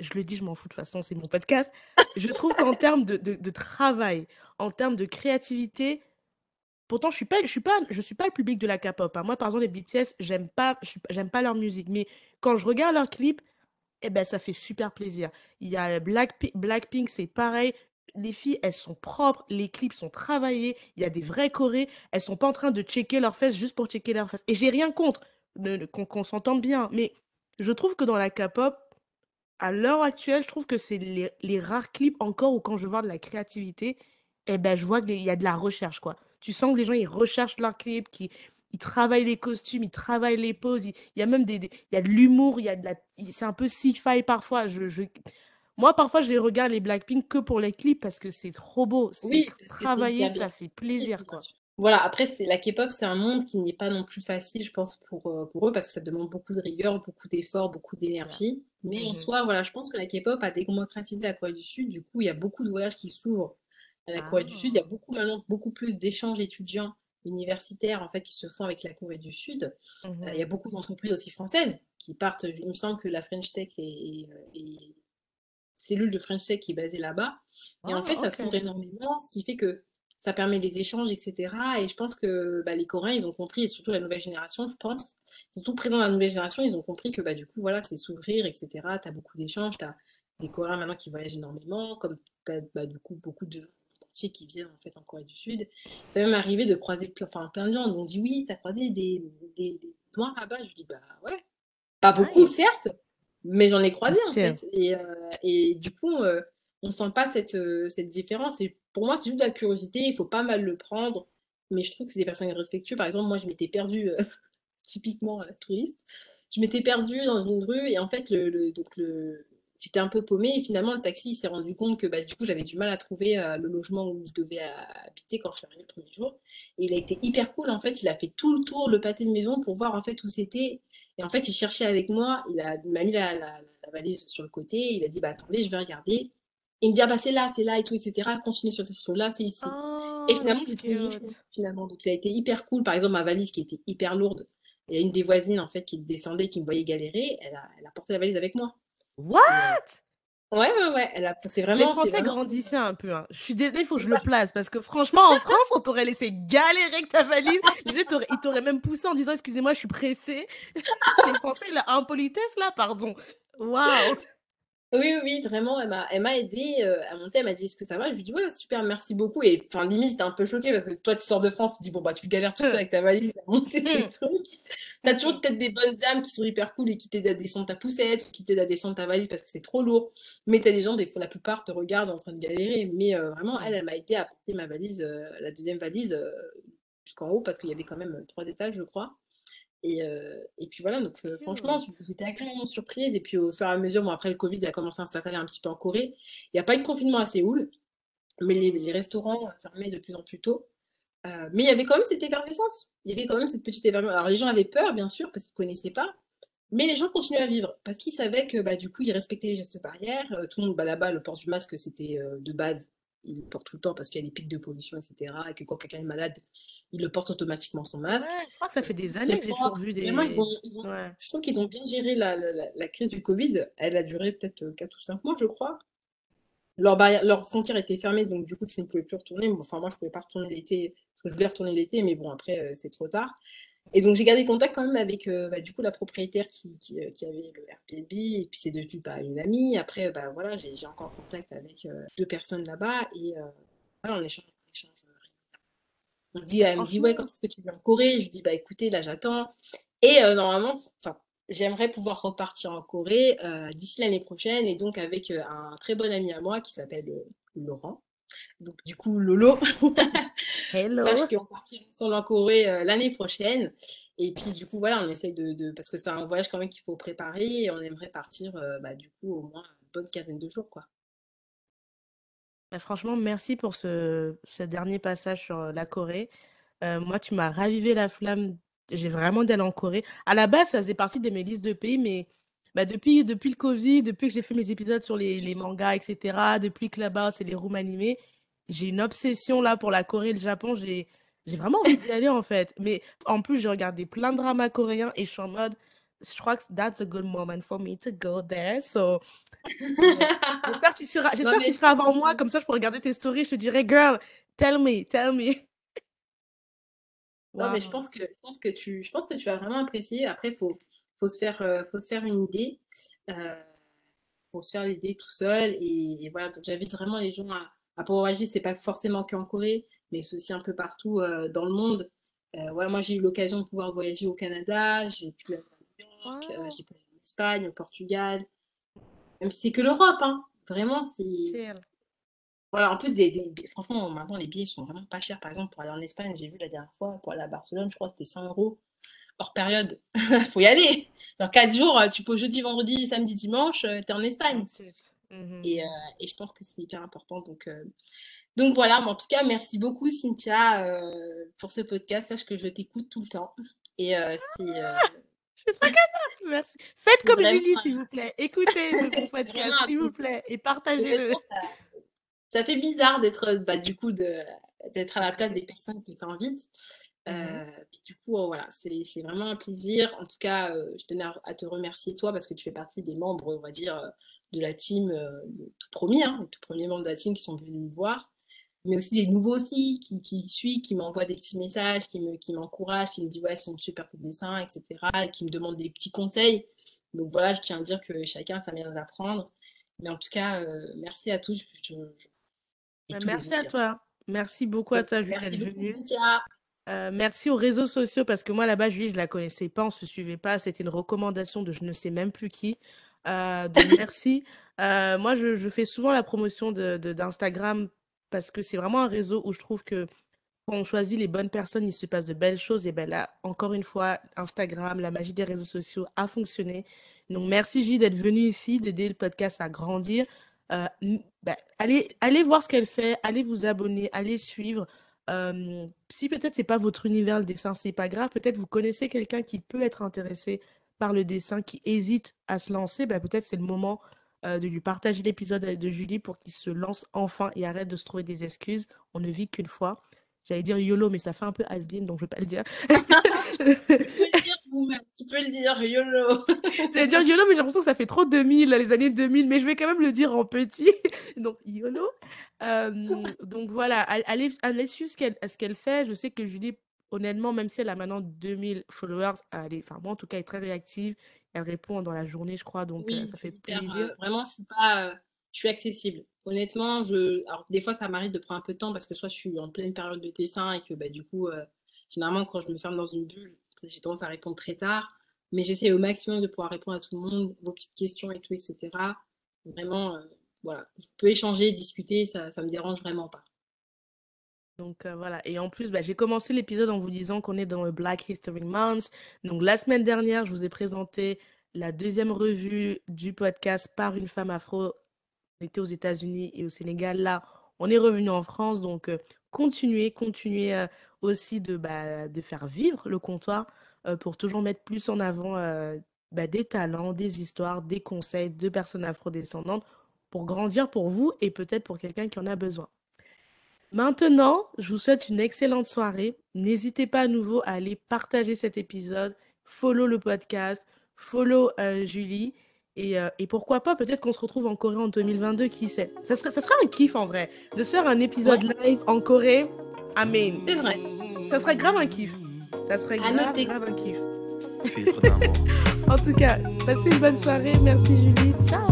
je le dis, je m'en fous de toute façon, c'est mon podcast. Je trouve qu'en termes de, travail, en termes de créativité, pourtant je suis pas, je suis pas, je suis pas le public de la K-pop. hein. Moi, par exemple, les BTS, j'aime pas, j'aime pas leur musique. Mais quand je regarde leurs clips, eh ben, ça fait super plaisir. Il y a Blackpink, Blackpink, c'est pareil. Les filles, elles sont propres, les clips sont travaillés, il y a des vrais chorés, elles sont pas en train de checker leurs fesses juste pour checker leurs fesses. Et j'ai rien contre, qu'on s'entende bien, mais je trouve que dans la K-pop, à l'heure actuelle, je trouve que c'est les, les rares clips encore où quand je vois de la créativité, eh ben, je vois qu'il y a de la recherche, quoi. Tu sens que les gens, ils recherchent leurs clips, qu'ils ils travaillent les costumes, ils travaillent les poses, il y a même des, des- il y a de l'humour, il y a de la, c'est un peu sci-fi parfois. Je, je- Moi, parfois, je regarde les Blackpink que pour les clips parce que c'est trop beau, c'est Oui, travaillé, ça fait plaisir, quoi. Voilà, après, c'est la K-pop, c'est un monde qui n'est pas non plus facile, je pense, pour, euh, pour eux, parce que ça demande beaucoup de rigueur, beaucoup d'efforts, beaucoup d'énergie. Mais en Mhm. soi, voilà, je pense que la K-pop a démocratisé la Corée du Sud. Du coup, il y a beaucoup de voyages qui s'ouvrent à la Corée du Sud. Il y a Ah. beaucoup maintenant, beaucoup plus d'échanges étudiants universitaires, en fait, qui se font avec la Corée du Sud. Euh, il y a beaucoup d'entreprises aussi françaises qui partent. Il me semble que la French Tech est, est, est- cellule de French Tech qui est basée là-bas. Et en Ah, fait, ça ok. s'ouvre énormément, ce qui fait que ça permet les échanges, etc. Et je pense que bah, les Coréens, ils ont compris, et surtout la nouvelle génération, je pense, surtout présents dans la nouvelle génération, ils ont compris que bah, du coup, voilà, c'est s'ouvrir, etc. Tu as beaucoup d'échanges, tu as des Coréens maintenant qui voyagent énormément, comme tu as bah, du coup beaucoup de gens qui viennent en fait en Corée du Sud. Ça même arrivé de croiser plein, enfin, plein de gens. M'ont dit oui, tu as croisé des, des, des Noirs là-bas. Je dis bah ouais, pas beaucoup, certes, mais j'en ai croisé en fait. Et, euh, et du coup, euh, on sent pas cette, euh, cette différence. Et pour moi, c'est juste de la curiosité. Il faut pas mal le prendre. Mais je trouve que c'est des personnes irrespectueuses. Par exemple, moi, je m'étais perdue, euh, typiquement euh, touriste. Je m'étais perdue dans une rue et en fait, le, donc le, j'étais un peu paumée. Et finalement, le taxi s'est rendu compte que bah, du coup, j'avais du mal à trouver euh, le logement où je devais habiter quand je suis arrivée le premier jour. Et il a été hyper cool. En fait, il a fait tout le tour, le pâté de maison pour voir en fait où c'était. Et en fait, il cherchait avec moi, il m'a mis la, la- la valise sur le côté, il a dit, bah attendez, je vais regarder. Il me dit, ah bah c'est là, c'est là et tout, etc. Continue sur cette là c'est ici. Et Oh, finalement, j'ai trouvé finalement. Donc, il a été hyper cool. Par exemple, ma valise qui était hyper lourde, il y a une des voisines, en fait, qui descendait, qui me voyait galérer, elle a, elle a porté la valise avec moi. What? Et, ouais, ouais, ouais, elle a, c'est Les vraiment, c'est Français vraiment, grandissaient un peu. hein. Je suis désolée, il faut que je le place parce que franchement, en France, on t'aurait laissé galérer avec ta valise. Les Ils t'auraient même poussé en disant Excusez-moi, je suis pressée. Les Français, la impolitesse là, pardon. Waouh! Oui, oui, oui, vraiment, elle m'a, elle m'a aidé euh, à monter. Elle m'a dit, est-ce que ça va? Je lui dis, ouais, super, merci beaucoup. Et enfin, limite, j'étais un peu choquée parce que toi, tu sors de France, tu te dis, bon, bah, tu galères tout seul avec ta valise à monter tes Hmm. trucs. T'as toujours peut-être des bonnes âmes qui sont hyper cool et qui t'aident à descendre ta poussette, qui t'aident à descendre ta valise parce que c'est trop lourd. Mais t'as des gens, des fois, la plupart te regardent en train de galérer. Mais euh, vraiment, elle, elle m'a aidé à porter ma valise, euh, la deuxième valise, jusqu'en haut parce qu'il y avait quand même trois étages, je crois. Et, euh, et puis voilà, donc euh, franchement, Cute. j'étais agréablement surprise. Et puis au fur et à mesure, bon, après le Covid a commencé à s'installer un petit peu en Corée. Il n'y a pas eu de confinement à Séoul, mais les, les restaurants fermaient de plus en plus tôt. Euh, mais il y avait quand même cette effervescence. Il y avait quand même cette petite effervescence. Alors les gens avaient peur, bien sûr, parce qu'ils ne connaissaient pas. Mais les gens continuaient à vivre parce qu'ils savaient que bah, du coup, ils respectaient les gestes barrières. Tout le monde, bah, là-bas, le port du masque, c'était de base. Ils le portent tout le temps parce qu'il y a des pics de pollution, etc. Et que quand quelqu'un est malade, il le porte automatiquement son masque. Ouais, je crois que ça fait Euh, des années que j'ai toujours vu Vraiment, ils des. ont, ils ont, Ouais. je trouve qu'ils ont bien géré la, la, crise du Covid. Elle a duré peut-être euh, 4 ou 5 mois, je crois. Leur, barrière, leur frontière était fermée, donc du coup, tu ne pouvais plus retourner. Enfin, moi, je ne pouvais pas retourner l'été, parce que je voulais retourner l'été, mais bon, après, euh, c'est trop tard. Et donc, j'ai gardé contact quand même avec, euh, bah, du coup, la propriétaire qui, qui, euh, qui avait le Airbnb, et puis c'est devenu bah, une amie. Après, bah, voilà, j'ai j'ai encore contact avec euh, deux personnes là-bas, et voilà, on échange, on échange. On me dit, Mais elle me dit, ouais, quand est-ce que tu viens en Corée? Je lui dis, bah écoutez, là, j'attends. Et normalement, enfin, j'aimerais pouvoir repartir en Corée d'ici l'année prochaine, et donc avec un très bon ami à moi qui s'appelle Laurent. Donc, du coup, Lolo, hello. sache qu'on partira ensemble en Corée euh, l'année prochaine. Et puis, du coup, voilà, on essaye de, de- parce que c'est un voyage quand même qu'il faut préparer, et on aimerait partir, euh, bah, du coup, au moins une bonne quinzaine de jours, quoi. Bah, franchement, merci pour ce, ce dernier passage sur euh, la Corée. Euh, moi, tu m'as ravivé la flamme j'ai vraiment d'aller en Corée. À la base, ça faisait partie de mes listes de pays, mais bah, depuis, depuis le Covid, depuis que j'ai fait mes épisodes sur les, les mangas, etc., depuis que là-bas, c'est les rooms animés, j'ai une obsession là pour la Corée et le Japon. J'ai, vraiment envie d'y aller en fait. Mais en plus, j'ai regardé plein de dramas coréens et je suis en mode, je crois que that's a good moment for me to go there. So, j'espère que tu seras, j'espère que tu seras avant moi. Comme ça, je pourrais regarder tes stories. Je te dirais, girl, tell me, tell me. Non, mais je pense que, je pense que tu, je pense que tu vas vraiment apprécier. Après, il faut, faut se faire, euh, faut se faire une idée. Euh, faut se faire l'idée tout seul. Et, voilà, donc j'invite vraiment les gens à, à pouvoir agir. C'est pas forcément qu'en Corée, mais c'est aussi un peu partout euh, dans le monde. Euh, voilà, moi, j'ai eu l'occasion de pouvoir voyager au Canada. J'ai pu aller à New York, j'ai pu aller en Espagne, au Portugal. Même si c'est que l'Europe, hein. Vraiment, c'est. Voilà, en plus, des, des, franchement, maintenant, les billets sont vraiment pas chers. Par exemple, pour aller en Espagne, j'ai vu la dernière fois, pour aller à Barcelone, je crois que c'était 100 euros hors période. faut y aller. Dans 4 jours, tu peux jeudi, vendredi, samedi, dimanche, tu es en Espagne. Mmh et, euh, et, je pense que c'est hyper important. Donc, euh, donc voilà, mais en tout cas, merci beaucoup, Cynthia, euh, pour ce podcast. Sache que je t'écoute tout le temps. Et c'est. Je serais Merci. Faites comme Julie, s'il vous plaît. Écoutez le podcast, s'il vous plaît, et partagez-le. Ça, fait bizarre d'être, bah, du coup, d'être à la place des personnes qui t'invitent. Euh, du coup, voilà, c'est vraiment un plaisir. En tout cas, euh, je tenais à, te remercier toi parce que tu fais partie des membres, on va dire, de la team de tout premier, hein, les tout premiers membres de la team qui sont venus me voir, mais aussi les nouveaux aussi qui, qui suivent, qui m'envoient des petits messages, qui me, qui m'encouragent, qui me disent ouais, c'est un super coup de dessin, etc., et qui me demandent des petits conseils. Donc voilà, je tiens à dire que chacun ça vient d'apprendre. Mais en tout cas, merci à tous. Bah, merci à toi. Merci beaucoup à toi, Julie, d'être venue. Euh, merci aux réseaux sociaux parce que moi là-bas, Julie, je la connaissais pas, on se suivait pas. C'était une recommandation de je ne sais même plus qui. Euh, donc merci. Euh, moi, je, je, fais souvent la promotion de, d'Instagram parce que c'est vraiment un réseau où je trouve que quand on choisit les bonnes personnes, il se passe de belles choses. Et ben là, encore une fois, Instagram, la magie des réseaux sociaux a fonctionné. Donc merci J d'être venue ici, d'aider le podcast à grandir. Euh, ben, allez, allez voir ce qu'elle fait, allez vous abonner, allez suivre si peut-être c'est pas votre univers le dessin, c'est pas grave. Peut-être vous connaissez quelqu'un qui peut être intéressé par le dessin, qui hésite à se lancer. Ben, peut-être c'est le moment de lui partager l'épisode de Julie pour qu'il se lance enfin et arrête de se trouver des excuses. On ne vit qu'une fois. J'allais dire YOLO, mais ça fait un peu has donc je vais pas le dire. tu peux le dire, tu peux le dire, YOLO. J'allais dire YOLO, mais j'ai l'impression que ça fait trop 2000, les années 2000, mais je vais quand même le dire en petit. donc YOLO. donc voilà, allez, allez suivre ce qu'elle ce qu'elle fait. Je sais que Julie, honnêtement, même si elle a maintenant 2000 followers, elle est, enfin moi en tout cas, elle est très réactive. Elle répond dans la journée, je crois, donc ça fait plaisir. vraiment, je suis pas, je suis accessible. Honnêtement, je... Alors, des fois, ça m'arrive de prendre un peu de temps parce que soit je suis en pleine période de dessin et que bah, du coup, euh, finalement, quand je me ferme dans une bulle, j'ai tendance à répondre très tard. Mais j'essaie au maximum de pouvoir répondre à tout le monde, vos petites questions et tout, etc. Vraiment, euh, voilà. Je peux échanger, discuter, ça ne me dérange vraiment pas. Donc euh, voilà, et en plus, bah, j'ai commencé l'épisode en vous disant qu'on est dans le Black History Month. Donc la semaine dernière, je vous ai présenté la deuxième revue du podcast par une femme afro était aux États-Unis et au Sénégal. Là, on est revenu en France. Donc, euh, continuez, continuez euh, aussi de, bah, de faire vivre le comptoir pour toujours mettre plus en avant bah, des talents, des histoires, des conseils de personnes afrodescendantes pour grandir pour vous et peut-être pour quelqu'un qui en a besoin. Maintenant, je vous souhaite une excellente soirée. N'hésitez pas à nouveau à aller partager cet épisode, follow le podcast, follow Julie. Et, euh, et, pourquoi pas, peut-être qu'on se retrouve en Corée en 2022, qui sait ça serait, ça serait un kiff en vrai, de se faire un épisode live en Corée. Amen. C'est vrai. Ça serait grave un kiff. Ça serait grave, grave un kiff. en tout cas, passez une bonne soirée. Merci Julie. Ciao.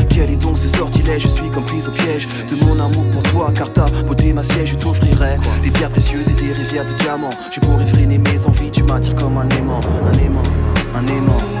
Quel est donc ce sortilège Je suis comme prise au piège de mon amour pour toi, car ta beauté ma siège, je t'offrirai des pierres précieuses et des rivières de diamants. Je pourrais freiner mes envies, tu m'attires comme un aimant, un aimant, un aimant.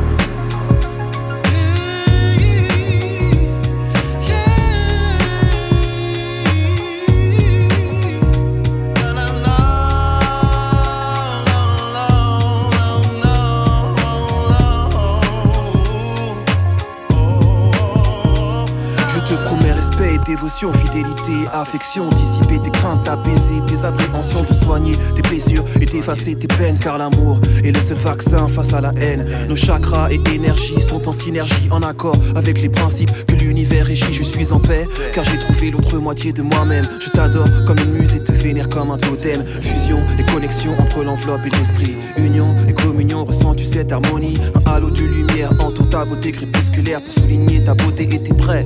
fidélité, affection, dissiper tes craintes, apaiser tes appréhensions, de soigner tes blessures et d'effacer tes peines, car l'amour est le seul vaccin face à la haine. Nos chakras et énergies sont en synergie, en accord avec les principes que l'univers régit. Je suis en paix, car j'ai trouvé l'autre moitié de moi-même. Je t'adore comme une muse et te vénère comme un totem. Fusion et connexion entre l'enveloppe et l'esprit. Union et communion, ressens-tu cette harmonie? Un halo de lumière entoure ta beauté crépusculaire pour souligner ta beauté et tes traits.